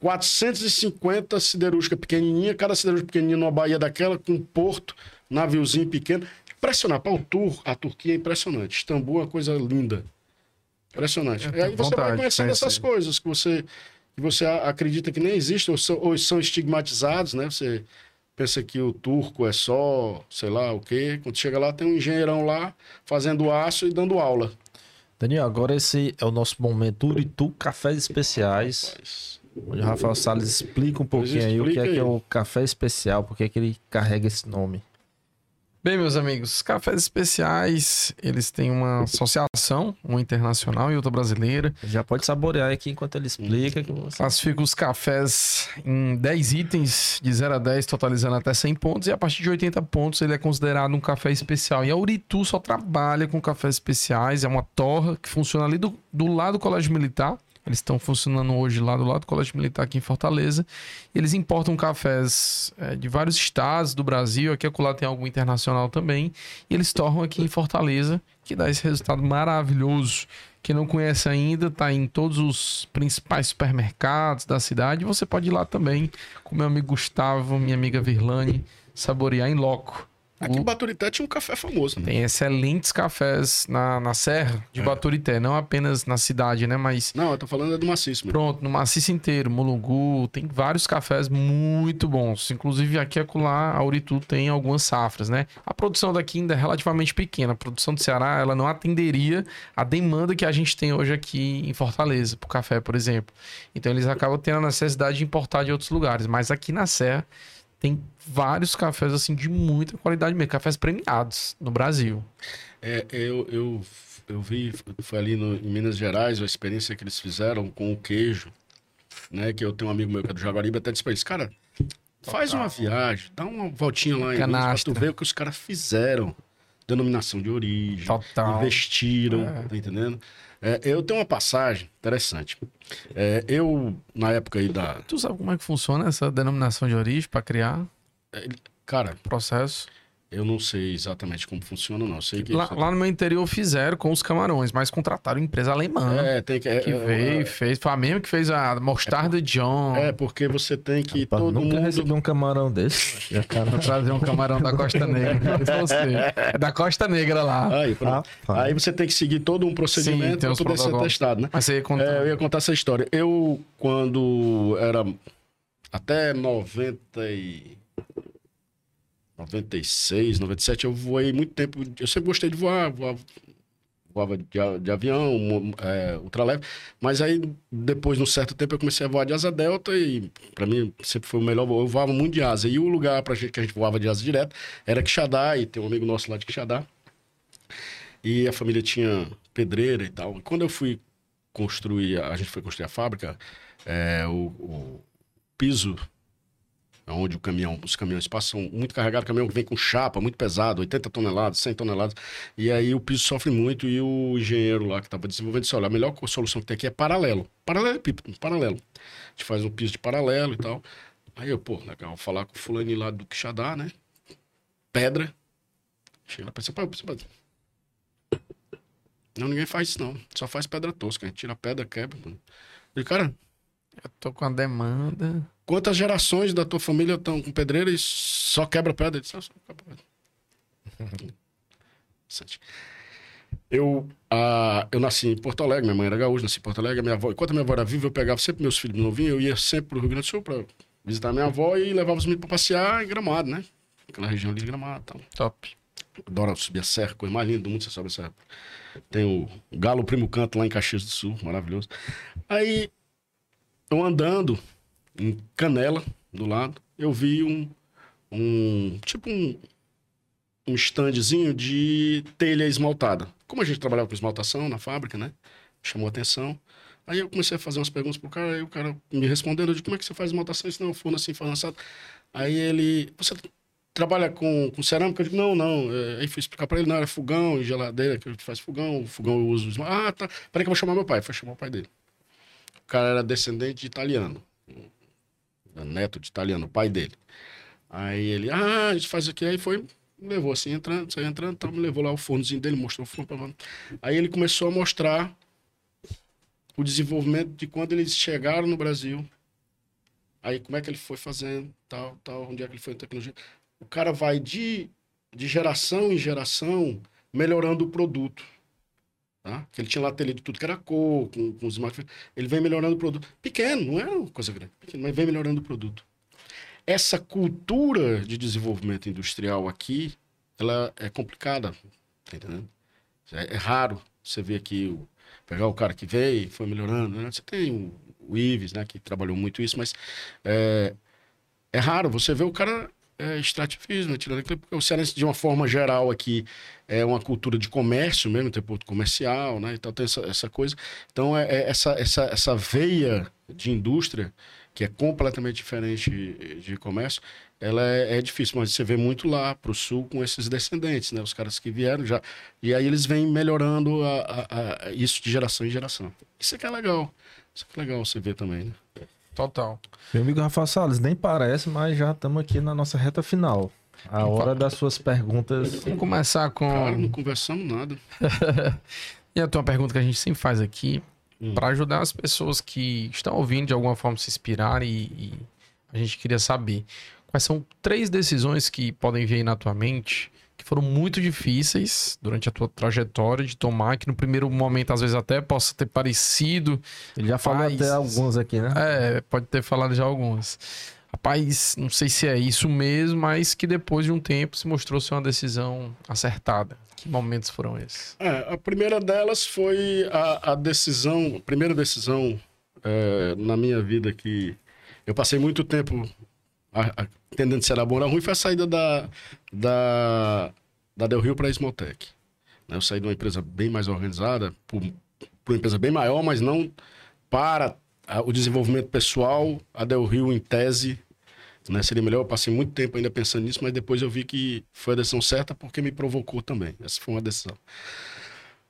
450 siderúrgica pequenininha, cada siderúrgica pequenininha numa baía daquela, com um porto, naviozinho pequeno. Impressionante. Para o Tur, a Turquia é impressionante. Istambul é uma coisa linda. Impressionante. E aí você vai conhecendo essas coisas que você, que você a- acredita que nem existem ou são, ou são estigmatizados, né? Você pensa que o turco é só, sei lá o quê. Quando chega lá, tem um engenheirão lá fazendo aço e dando aula. Daniel, agora esse é o nosso momento Uritu Cafés Especiais. Rapaz. Onde o Rafael Salles explica um pouquinho aí o que é, explica que é o café especial, por que é que ele carrega esse nome. Bem, meus amigos, os cafés especiais, eles têm uma associação, uma internacional e outra brasileira. Já pode saborear aqui enquanto ele explica. Que você... Classifica os cafés em 10 itens, de 0 a 10, totalizando até 100 pontos. E a partir de 80 pontos, ele é considerado um café especial. E a Uritu só trabalha com cafés especiais. É uma torra que funciona ali do, do lado do Colégio Militar. Eles estão funcionando hoje lá do lado do Colégio Militar aqui em Fortaleza. Eles importam cafés é, de vários estados do Brasil. Aqui acolá tem algum internacional também. E eles torram aqui em Fortaleza, que dá esse resultado maravilhoso. Quem não conhece ainda, está em todos os principais supermercados da cidade. Você pode ir lá também com meu amigo Gustavo, minha amiga Virlane, saborear em loco. Aqui em O- Baturité tinha um café famoso, né? Tem excelentes cafés na, na Serra de Baturité, não apenas na cidade, né? Mas Não, eu tô falando é do maciço mesmo. Pronto, no maciço inteiro, Mulungu, tem vários cafés muito bons. Inclusive aqui e acolá, a Uritu tem algumas safras, né? A produção daqui ainda é relativamente pequena. A produção do Ceará, ela não atenderia a demanda que a gente tem hoje aqui em Fortaleza, pro café, por exemplo. Então eles acabam tendo a necessidade de importar de outros lugares. Mas aqui na Serra tem vários cafés, assim, de muita qualidade mesmo. Cafés premiados no Brasil. É, eu, eu, eu vi, foi ali no, em Minas Gerais, a experiência que eles fizeram com o queijo, né? Que eu tenho um amigo meu que é do Jaguaribe, até disse pra eles, cara, faz uma viagem, dá uma voltinha lá em Minas pra tu ver o que os caras fizeram. Denominação de origem, Total. investiram, É. tá entendendo? É, eu tenho uma passagem interessante. É, eu, na época aí da... Tu sabe como é que funciona essa denominação de origem para criar Cara, processo? Eu não sei exatamente como funciona, não. Sei que... Lá, lá no meu interior fizeram com os camarões, mas contrataram empresa alemã. É, tem que... é- Que é- veio, fez. Foi a mesma que fez a mostarda John. É, porque você tem que... Rapaz, todo nunca mundo... recebi um camarão desse. Já, cara. Vou trazer um camarão da Costa Negra. pra você. É da Costa Negra lá. Aí. Rapaz. Aí você tem que seguir todo um procedimento para poder ser protocolos. testado, né? Mas você ia contar. É, eu ia contar essa história. Eu, quando era até 90 e... 96, 97, eu voei muito tempo. Eu sempre gostei de voar, voava, voava de, de avião, é, ultraleve. Mas aí, depois, num certo tempo, eu comecei a voar de asa delta e, pra mim, sempre foi o melhor voo. Eu voava muito de asa. E o lugar pra gente, que a gente voava de asa direto era Quixadá, e tem um amigo nosso lá de Quixadá. E a família tinha pedreira e tal. E quando eu fui construir, a gente foi construir a fábrica, é, o, o piso onde o caminhão, os caminhões passam muito carregados, o caminhão vem com chapa, muito pesado, 80 toneladas, 100 toneladas, e aí o piso sofre muito e o engenheiro lá que estava desenvolvendo disse, olha, a melhor solução que tem aqui é paralelo, paralelo, paralelo. A gente faz um piso de paralelo e tal. Aí eu, pô, legal, falar com o fulano lá do Quixadá, né? Pedra. Chega lá, pensa, pô, não, ninguém faz isso não, só faz pedra tosca, a gente tira a pedra, quebra, mano. E, cara... Eu tô com a demanda... Quantas gerações da tua família estão com pedreira e só quebra pedra? Eu, disse, ah, só quebra pedra. eu, ah, eu nasci em Porto Alegre, minha mãe era gaúcha, nasci em Porto Alegre, minha avó, enquanto a minha avó era viva, eu pegava sempre meus filhos novinhos, eu ia sempre pro Rio Grande do Sul para visitar minha avó e levava os meninos para passear em Gramado, né? Aquela região ali de Gramado tal. Top. Adoro subir a serra, coisa mais linda do mundo, você sobe a serra. Tem o Galo Primo Canto lá em Caxias do Sul, maravilhoso. Aí, eu andando, em Canela, do lado, eu vi um, um tipo um, um standzinho de telha esmaltada. Como a gente trabalhava com esmaltação na fábrica, né? Chamou atenção. Aí eu comecei a fazer umas perguntas pro cara, aí o cara me respondendo, eu disse, como é que você faz esmaltação? Isso não, forno assim, forno assado. Aí ele, você trabalha com, com cerâmica? Eu digo, não, não. É, aí fui explicar pra ele, não, era fogão e geladeira, que a gente faz fogão, fogão eu uso. Ah, tá. Peraí que eu vou chamar meu pai. Foi chamar o pai dele. O cara era descendente de italiano neto de italiano, pai dele. Aí ele, ah, a gente faz aqui, aí foi, levou assim, entrando, saiu entrando, tá, levou lá o fornozinho dele, mostrou o forno. Aí ele começou a mostrar o desenvolvimento de quando eles chegaram no Brasil. Aí como é que ele foi fazendo, tal, tal, onde é que ele foi em tecnologia. O cara vai de, de geração em geração melhorando o produto. Tá? Que ele tinha lá tele de tudo que era cor, com, com os smartphones. Ele vem melhorando o produto. Pequeno, não é uma coisa grande, pequeno, mas vem melhorando o produto. Essa cultura de desenvolvimento industrial aqui, ela é complicada, tá entendendo? É, é raro você ver aqui, o, pegar o cara que veio e foi melhorando. Né? Você tem o, o Ives, né, que trabalhou muito isso, mas é, é raro você ver o cara é, extrativismo, aquilo, porque o cearense, de uma forma geral, aqui é uma cultura de comércio mesmo, tem porto comercial, né? Então tem essa, essa coisa. Então, é, é, essa, essa, essa veia de indústria, que é completamente diferente de comércio, ela é, é difícil, mas você vê muito lá para o sul com esses descendentes, né? Os caras que vieram já. E aí eles vêm melhorando a, a, a isso de geração em geração. Isso é que é legal. Isso é, que é legal você ver também, né? Total. Meu amigo Rafael Salles, nem parece, mas já estamos aqui na nossa reta final. A hora das suas perguntas. Vamos começar com. Cara, não conversamos nada. e a tua pergunta que a gente sempre faz aqui, hum. para ajudar as pessoas que estão ouvindo de alguma forma se inspirar e, e, a gente queria saber quais são três decisões que podem vir aí na tua mente que foram muito difíceis durante a tua trajetória de tomar, que no primeiro momento às vezes até possa ter parecido. Ele já falou até alguns aqui, né? É, pode ter falado já alguns. Rapaz, não sei se é isso mesmo, mas que depois de um tempo se mostrou ser uma decisão acertada. Que momentos foram esses? É, a primeira delas foi a, a decisão, a primeira decisão é, na minha vida que eu passei muito tempo a, a, se era bom ou ruim, foi a saída da, da, da Del Rio para a Smoltec. Né, eu saí de uma empresa bem mais organizada, para uma empresa bem maior, mas não para o desenvolvimento pessoal. A Del Rio, em tese, né, seria melhor. Eu passei muito tempo ainda pensando nisso, mas depois eu vi que foi a decisão certa porque me provocou também. Essa foi uma decisão.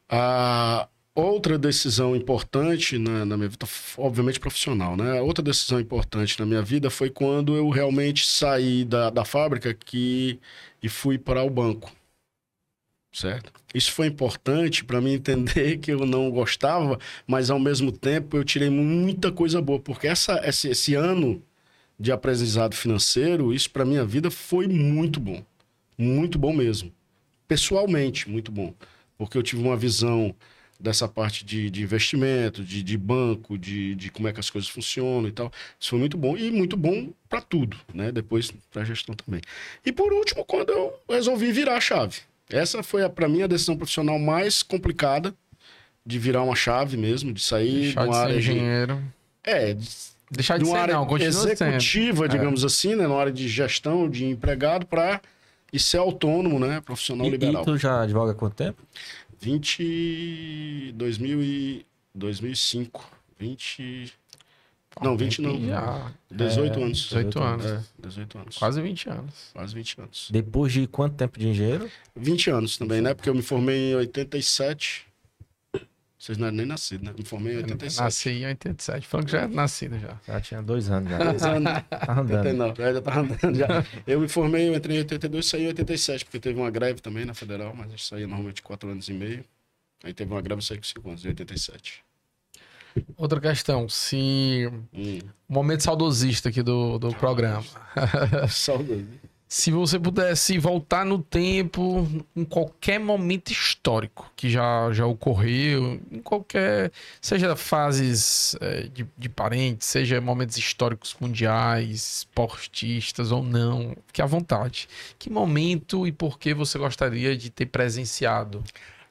Ah, Outra decisão importante na, na, minha vida, obviamente profissional, né? Outra decisão importante na minha vida foi quando eu realmente saí da, da fábrica que, e fui para o banco, certo? Isso foi importante para mim entender que eu não gostava, mas ao mesmo tempo eu tirei muita coisa boa, porque essa, esse, esse ano de aprendizado financeiro, isso para minha vida foi muito bom, muito bom mesmo, pessoalmente muito bom, porque eu tive uma visão dessa parte de, de investimento, de, de banco, de, de como é que as coisas funcionam e tal. Isso foi muito bom e muito bom para tudo, né? Depois para a gestão também. E por último, quando eu resolvi virar a chave. Essa foi para mim a decisão profissional mais complicada de virar uma chave mesmo, de sair Deixar de uma área engenheiro. De... É, de... deixar de, de uma ser, área não, executiva, sendo. digamos é. assim, né, na área de gestão, de empregado para e ser autônomo, né, profissional e, liberal. E tu já advoga há quanto tempo? 20... 2000 e 2005. 20. Não, 20 não. Já. 18 anos. 18 anos. É, 18 anos. Quase 20 anos. Quase 20 anos. Depois de quanto tempo de engenheiro? 20 anos também, né? Porque eu me formei em 87. Vocês não eram nem nascidos, né? Me formei em 87. Nasci em 87. Franco já é nascido já. Já tinha dois anos já. Dois anos. Tá andando. 89, é, já tava andando já. Eu me formei, eu entrei em 82 e saí em 87, porque teve uma greve também na federal, mas a gente saía normalmente 4 anos e meio. Aí teve uma greve e saí com 5 anos, em 87. Outra questão, se. Hum. Momento saudosista aqui do, do programa. Saudade. Se você pudesse voltar no tempo, em qualquer momento histórico que já, já ocorreu, em qualquer. Seja fases eh, de, de parentes, seja momentos históricos mundiais, esportistas ou não, fique à vontade. Que momento e por que você gostaria de ter presenciado?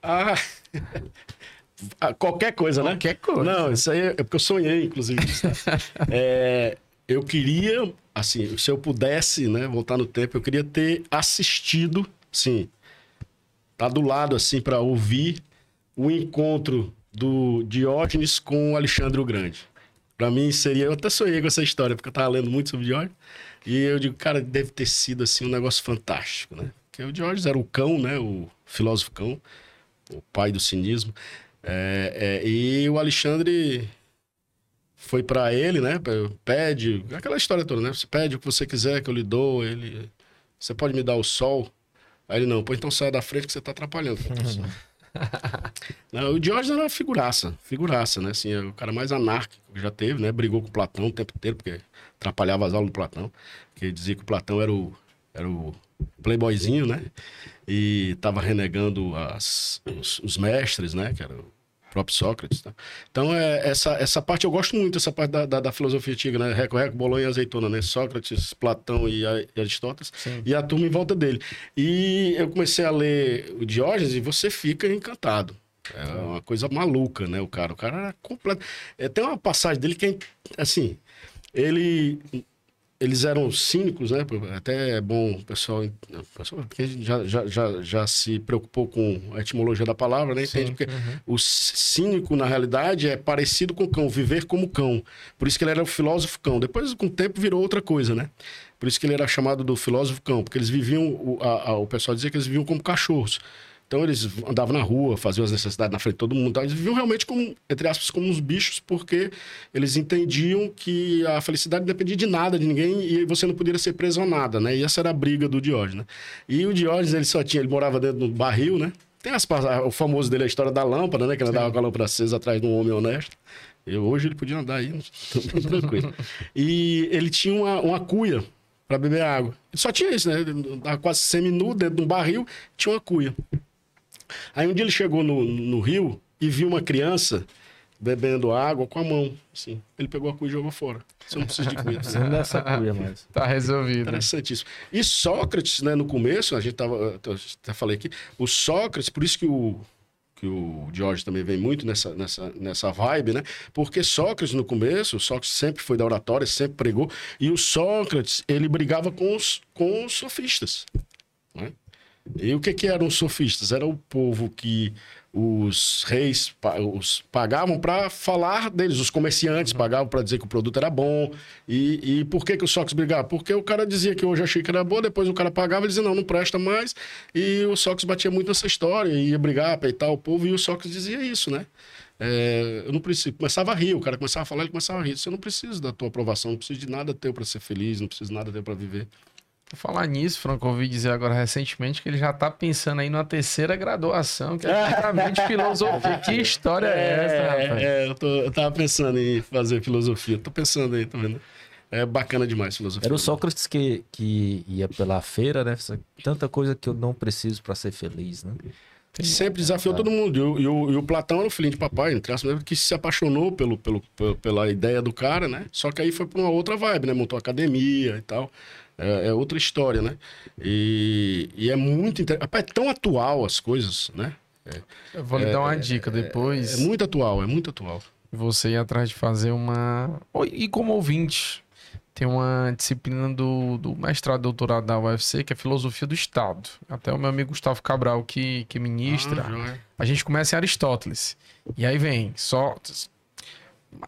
Ah, ah, qualquer coisa, né? Qualquer coisa. Não, isso aí é porque eu sonhei, inclusive. É, eu queria, assim, se eu pudesse, né, voltar no tempo, eu queria ter assistido, sim, tá do lado, assim, para ouvir o encontro do Diógenes com Alexandre o Grande. Para mim seria, eu até sonhei com essa história, porque eu tava lendo muito sobre Diógenes, e eu digo, cara, deve ter sido, assim, um negócio fantástico, né? Porque o Diógenes era o cão, né, o filósofo cão, o pai do cinismo, é, é, e o Alexandre foi para ele, né? Pede, aquela história toda, né? Você pede o que você quiser que eu lhe dou, ele. Você pode me dar o sol? Aí ele, não, pô, então saia da frente que você tá atrapalhando. não, o Diógenes era uma figuraça, figuraça, né? Assim, é o cara mais anárquico que já teve, né? Brigou com o Platão o tempo inteiro, porque atrapalhava as aulas do Platão. Que dizia que o Platão era o, era o playboyzinho, né? E tava renegando as, os, os mestres, né? Que próprio Sócrates. Tá? Então, é, essa, essa parte eu gosto muito, essa parte da, da, da filosofia antiga, né? Reco, Reco, Bolonha e Azeitona, né? Sócrates, Platão e, a- e Aristóteles. Sim. E a turma em volta dele. E eu comecei a ler o Diógenes e você fica encantado. É uma coisa maluca, né? O cara, o cara era completo. É, tem uma passagem dele que é, assim, ele eles eram cínicos, né? Até é bom o pessoal, porque a gente já, já, já, já se preocupou com a etimologia da palavra, né? Entende? Porque o cínico, na realidade, é parecido com o cão, viver como cão. Por isso que ele era o filósofo cão. Depois, com o tempo, virou outra coisa, né? Por isso que ele era chamado do filósofo cão, porque eles viviam, o, a- a- o pessoal dizia que eles viviam como cachorros. Então eles andavam na rua, faziam as necessidades na frente de todo mundo. tá? Eles viviam realmente como, entre aspas, como uns bichos, porque eles entendiam que a felicidade não dependia de nada, de ninguém, e você não podia ser preso a nada, né? E essa era a briga do Diógenes, né? E o Diógenes, ele só tinha, ele morava dentro do barril, né? Tem as, o famoso dele, a história da lâmpada, né? Que ele andava com a lâmpada acesa atrás de um homem honesto. E hoje ele podia andar aí, tranquilo. E ele tinha uma, uma cuia para beber água. Ele só tinha isso, né? Ele quase semi-nu dentro de um barril, tinha uma cuia. Aí um dia ele chegou no, no rio e viu uma criança bebendo água com a mão. Assim. Ele pegou a cuia e jogou fora. Você não precisa de cuia. Você não dessa cuia mais. Tá resolvido. Interessantíssimo. E Sócrates, né, no começo, a gente tava, até falei aqui, o Sócrates, por isso que o que o George também vem muito nessa, nessa, nessa vibe, né? Porque Sócrates, no começo, o Sócrates sempre foi da oratória, sempre pregou, e o Sócrates, ele brigava com os, com os sofistas. né? E o que, que eram os sofistas? Era o povo que os reis os pagavam para falar deles, os comerciantes pagavam para dizer que o produto era bom. E, e por que, que o Sócrates brigava? Porque o cara dizia que hoje achei que era bom, depois o cara pagava e dizia não, não presta mais. E o Sócrates batia muito nessa história, ia brigar, peitar o povo, e o Sócrates dizia isso, né? É, eu não preciso. Começava a rir, o cara começava a falar, ele começava a rir. Você não precisa da tua aprovação, não precisa de nada teu para ser feliz, não precisa de nada teu para viver. Por falar nisso, Franco, ouvi dizer agora recentemente que ele já tá pensando aí numa terceira graduação, que é justamente filosofia. Que história é, essa, rapaz? É, eu, tô, eu tava pensando em fazer filosofia. Tô pensando aí, tá vendo? É bacana demais filosofia. Era o Sócrates que, que ia pela feira, né? Tanta coisa que eu não preciso pra ser feliz, né? Sempre desafiou todo mundo. E o, e o- e o Platão era o filhinho de papai, entre aspas, que se apaixonou pelo, pelo, pela ideia do cara, né? Só que aí foi pra uma outra vibe, né? Montou academia e tal. É, é outra história, né? E, e é muito interessante. Rapaz, é tão atual as coisas, né? Eu vou lhe dar uma dica depois. É muito atual, é muito atual. Você ir atrás de fazer uma. E como ouvinte, tem uma disciplina do, do mestrado e doutorado da UFC, que é Filosofia do Estado. Até o meu amigo Gustavo Cabral, que, que ministra. Ah. A gente começa em Aristóteles. E aí vem Sócrates.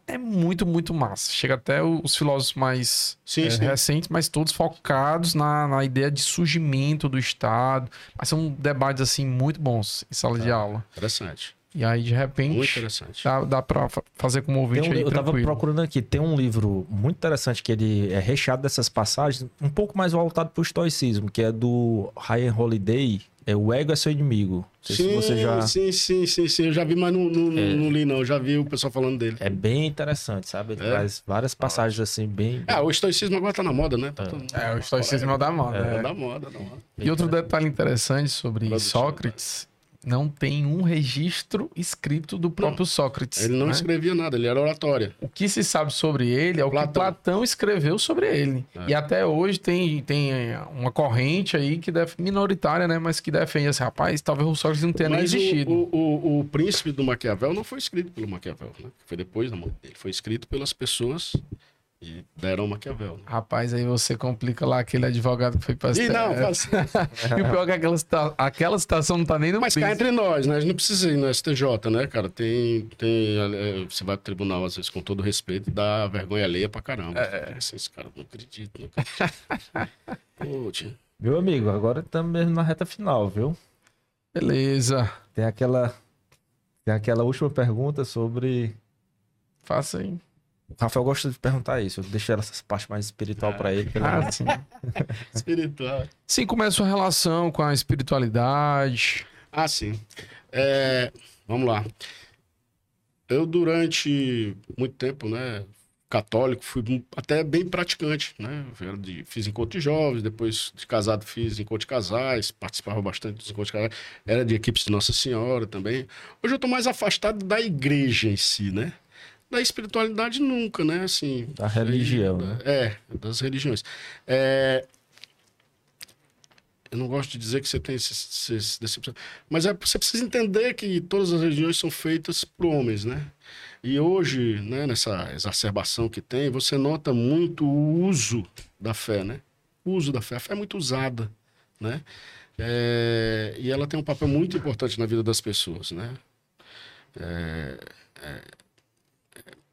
É muito, muito massa. Chega até os filósofos mais Sim, é, sim. recentes, mas todos focados na, na ideia de surgimento do Estado. Mas são debates, assim, muito bons em sala Tá. de aula. Interessante. E aí, de Muito repente, interessante. dá, dá pra fa- fazer como ouvinte um- aí, eu tava tranquilo. procurando aqui, tem um livro muito interessante que ele é recheado dessas passagens, um pouco mais voltado pro estoicismo, que é do Ryan Holiday, é O Ego é Seu Inimigo. Não sei se você já... sim, sim, sim, sim. Eu já vi, mas não, não, É. não li, não. Eu já vi o pessoal falando dele. É bem interessante, sabe? Ele É? traz várias passagens assim, bem... Ah, o estoicismo agora tá na moda, né? Todo- É, o estoicismo é da moda. É, é. da moda, da moda. E outro detalhe interessante sobre. Sócrates, não tem um registro escrito do próprio Sócrates. Ele não né? escrevia nada, ele era oratória. O que se sabe sobre ele é o que Platão. Platão escreveu sobre ele. É. E até hoje tem, tem uma corrente aí que def... minoritária, né? Mas que defende assim, rapaz, talvez o Sócrates não tenha nem Mas o, existido. o, o, o Príncipe do Maquiavel não foi escrito pelo Maquiavel, né? Foi depois da morte dele. Foi escrito pelas pessoas e deram o Maquiavel. Né? Rapaz, aí você complica lá aquele advogado que foi pra E não, faz... E o pior é que aquela, cita- aquela citação não tá nem no mas cá entre nós, né? A gente não precisa ir no STJ, né, cara? Tem, tem, é, você vai pro tribunal, às vezes, com todo respeito, dá vergonha alheia pra caramba. É. Esses caras não acreditam, não acreditam. Pô. Meu amigo, agora estamos mesmo na reta final, viu? Beleza. Tem aquela... Tem aquela última pergunta sobre... Faça aí. O Rafael gosta de perguntar isso, eu deixo essa parte mais espiritual pra ele. que ele- Ah, sim. Espiritual. Sim, como é a sua relação com a espiritualidade? Ah, sim. É, vamos lá. Eu, durante muito tempo, né, católico, fui até bem praticante, né? Fiz encontro de jovens, depois de casado fiz encontro de casais, participava bastante dos encontros de casais, era de equipes de Nossa Senhora também. Hoje eu tô mais afastado da igreja em si, né? Da espiritualidade nunca, né? Assim, Da religião, né? é, das religiões. É, eu não gosto de dizer que você tem esse, esse, esse decepção, mas é, você precisa entender que todas as religiões são feitas por homens, né? E hoje, né, nessa exacerbação que tem, você nota muito o uso da fé, né? O uso da fé. A fé é muito usada, né? É, e ela tem um papel muito importante na vida das pessoas, né? É, é,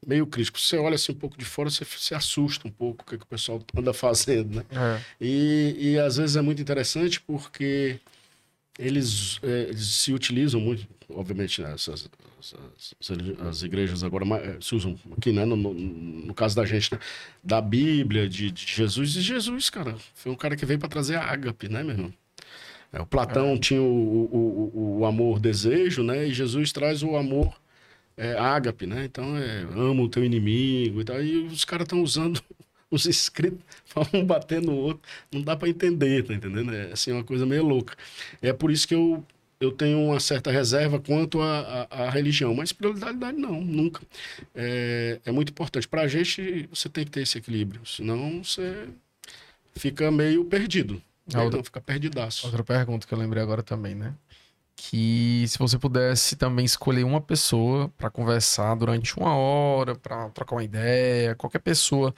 meio crítico. Você olha assim um pouco de fora, você se assusta um pouco o que, que o pessoal anda fazendo, né? É. E, e às vezes é muito interessante porque eles, eh, eles se utilizam muito, obviamente, né, essas, essas- as igrejas agora eh, se usam aqui, né? No, no, no caso da gente, né? Da Bíblia, de, de Jesus. E Jesus, cara, foi um cara que veio para trazer a ágape, né, meu irmão? É, o Platão tinha o, o, o, o amor desejo, né? E Jesus traz o amor é, ágape, né? Então, é, ama o teu inimigo e tal. E os caras estão usando os escritos para um bater no outro. Não dá para entender, tá entendendo? É assim, uma coisa meio louca. É por isso que eu, eu tenho uma certa reserva quanto à religião. Mas espiritualidade não, nunca. É, é muito importante. Para a gente, você tem que ter esse equilíbrio. Senão, você fica meio perdido. Né? outra- Não, fica perdidaço. Outra pergunta que eu lembrei agora também, né? Que se você pudesse também escolher uma pessoa para conversar durante uma hora, para trocar uma ideia, qualquer pessoa,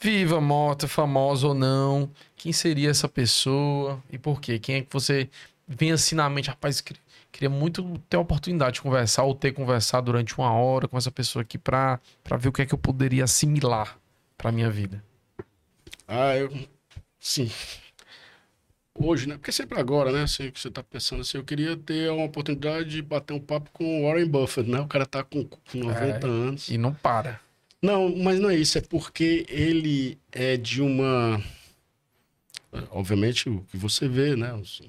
viva, morta, famosa ou não, quem seria essa pessoa e por quê? Quem é que você vem assim na mente, rapaz, queria, muito ter a oportunidade de conversar ou ter conversado durante uma hora com essa pessoa aqui para ver o que é que eu poderia assimilar para minha vida. Ah, eu. Sim. Hoje, né? Porque sempre agora, né? Assim, que você tá pensando assim, eu queria ter uma oportunidade de bater um papo com o Warren Buffett, né? O cara tá com, com 90 anos. E não para. Não, mas não é isso, é porque ele é de uma. Obviamente, o que você vê, né? Os-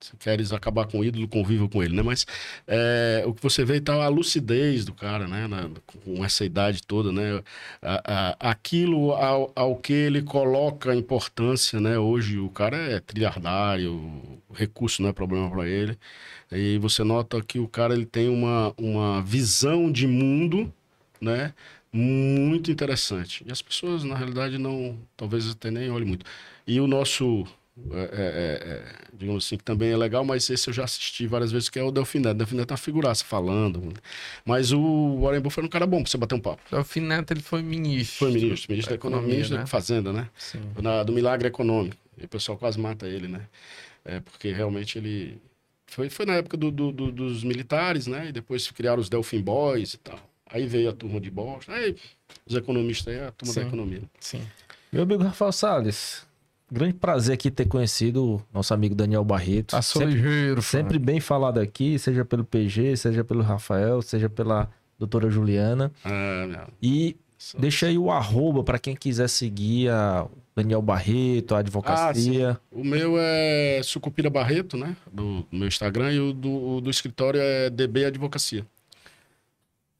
Se queres acabar com o ídolo, conviva com ele, né? Mas é, o que você vê tá a lucidez do cara, né? Na- com essa idade toda, né? A- a- aquilo ao, ao que ele coloca importância, né? Hoje o cara é trilhardário, o recurso não é problema para ele. E você nota que o cara ele tem uma, uma visão de mundo, né? Muito interessante. E as pessoas, na realidade, não, talvez até nem olhem muito. E o nosso é, é, é, digamos assim, que também é legal, mas esse eu já assisti várias vezes, que é o. Delfim Neto é uma figuraça falando. Mas o Warren Buffett era um cara bom pra você bater um papo. Delfim Neto, ele foi ministro. Foi ministro, ministro da Economia, ministro né? da Fazenda, né? Sim. Na- do milagre econômico. E o pessoal quase mata ele, né? É, porque realmente ele. Foi, foi na época do- do- do- dos militares, né? E depois criaram os Delfim Boys e tal. Aí veio a turma de Boston. Aí os economistas aí, a turma da Sim. economia. Sim. Meu amigo Rafael Salles, grande prazer aqui ter conhecido o nosso amigo Daniel Barreto. Passou sempre, ligeiro, sempre bem falado aqui, seja pelo PG, seja pelo Rafael, seja pela doutora Juliana. Ah, meu, E só- deixa aí o arroba para quem quiser seguir a Daniel Barreto, a advocacia. O meu é Sucupira Barreto, né? Do, do meu Instagram. E o do, o do escritório é DB Advocacia.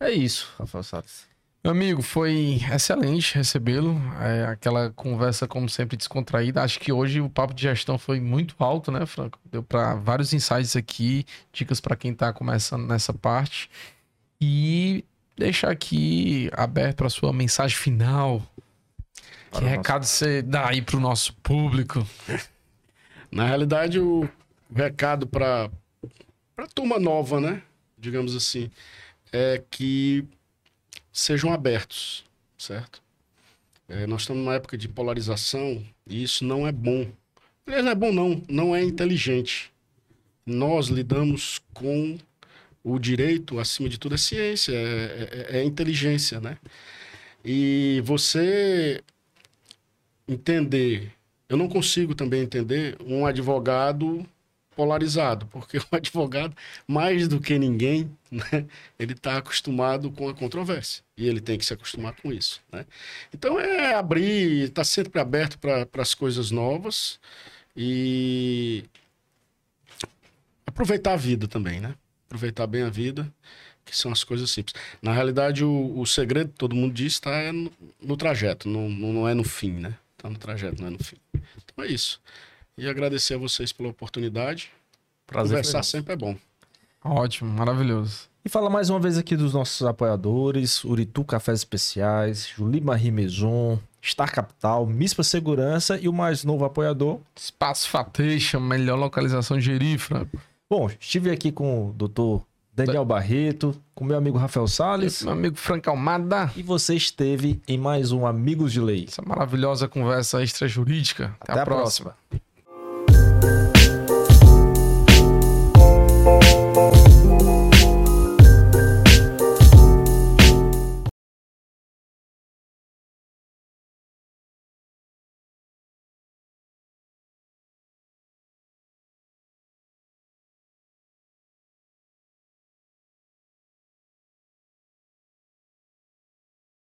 é isso, Rafael Salles. Meu amigo, foi excelente recebê-lo. É, aquela conversa, como sempre, descontraída. Acho que hoje o papo de gestão foi muito alto, né, Franco? Deu para vários insights aqui, dicas para quem está começando nessa parte. E deixar aqui aberto para sua mensagem final. Para que recado você dá aí para o nosso público? Na realidade, o recado para a turma nova, né? Digamos assim, é que sejam abertos, certo? É, nós estamos numa época de polarização e isso não é bom. Aliás, não é bom, não. Não é inteligente. Nós lidamos com o direito, acima de tudo, é ciência, é, é- é inteligência, né? E você entender eu não consigo também entender um advogado polarizado, porque o advogado, mais do que ninguém, né, ele está acostumado com a controvérsia e ele tem que se acostumar com isso. Né? Então é abrir, estar sempre aberto para as coisas novas e aproveitar a vida também, né? Aproveitar bem a vida, que são as coisas simples. Na realidade, o, o segredo, todo mundo diz, está no, no trajeto, não, não não é no fim, né? Está no trajeto, não é no fim. Então é isso. E agradecer a vocês pela oportunidade. Prazer Conversar sempre é bom. Ótimo, maravilhoso. E fala mais uma vez aqui dos nossos apoiadores: Uritu Cafés Especiais, Julima Rimeson, Star Capital, Mispa Segurança e o mais novo apoiador. Espaço Fateixa, melhor localização de Gerifra. Bom, estive aqui com o doutor Daniel Barreto, com meu amigo Rafael Sales, meu amigo Frank Almada. E você esteve em mais um Amigos de Lei. Essa maravilhosa conversa extrajurídica. Até, Até a, a, próxima. próxima.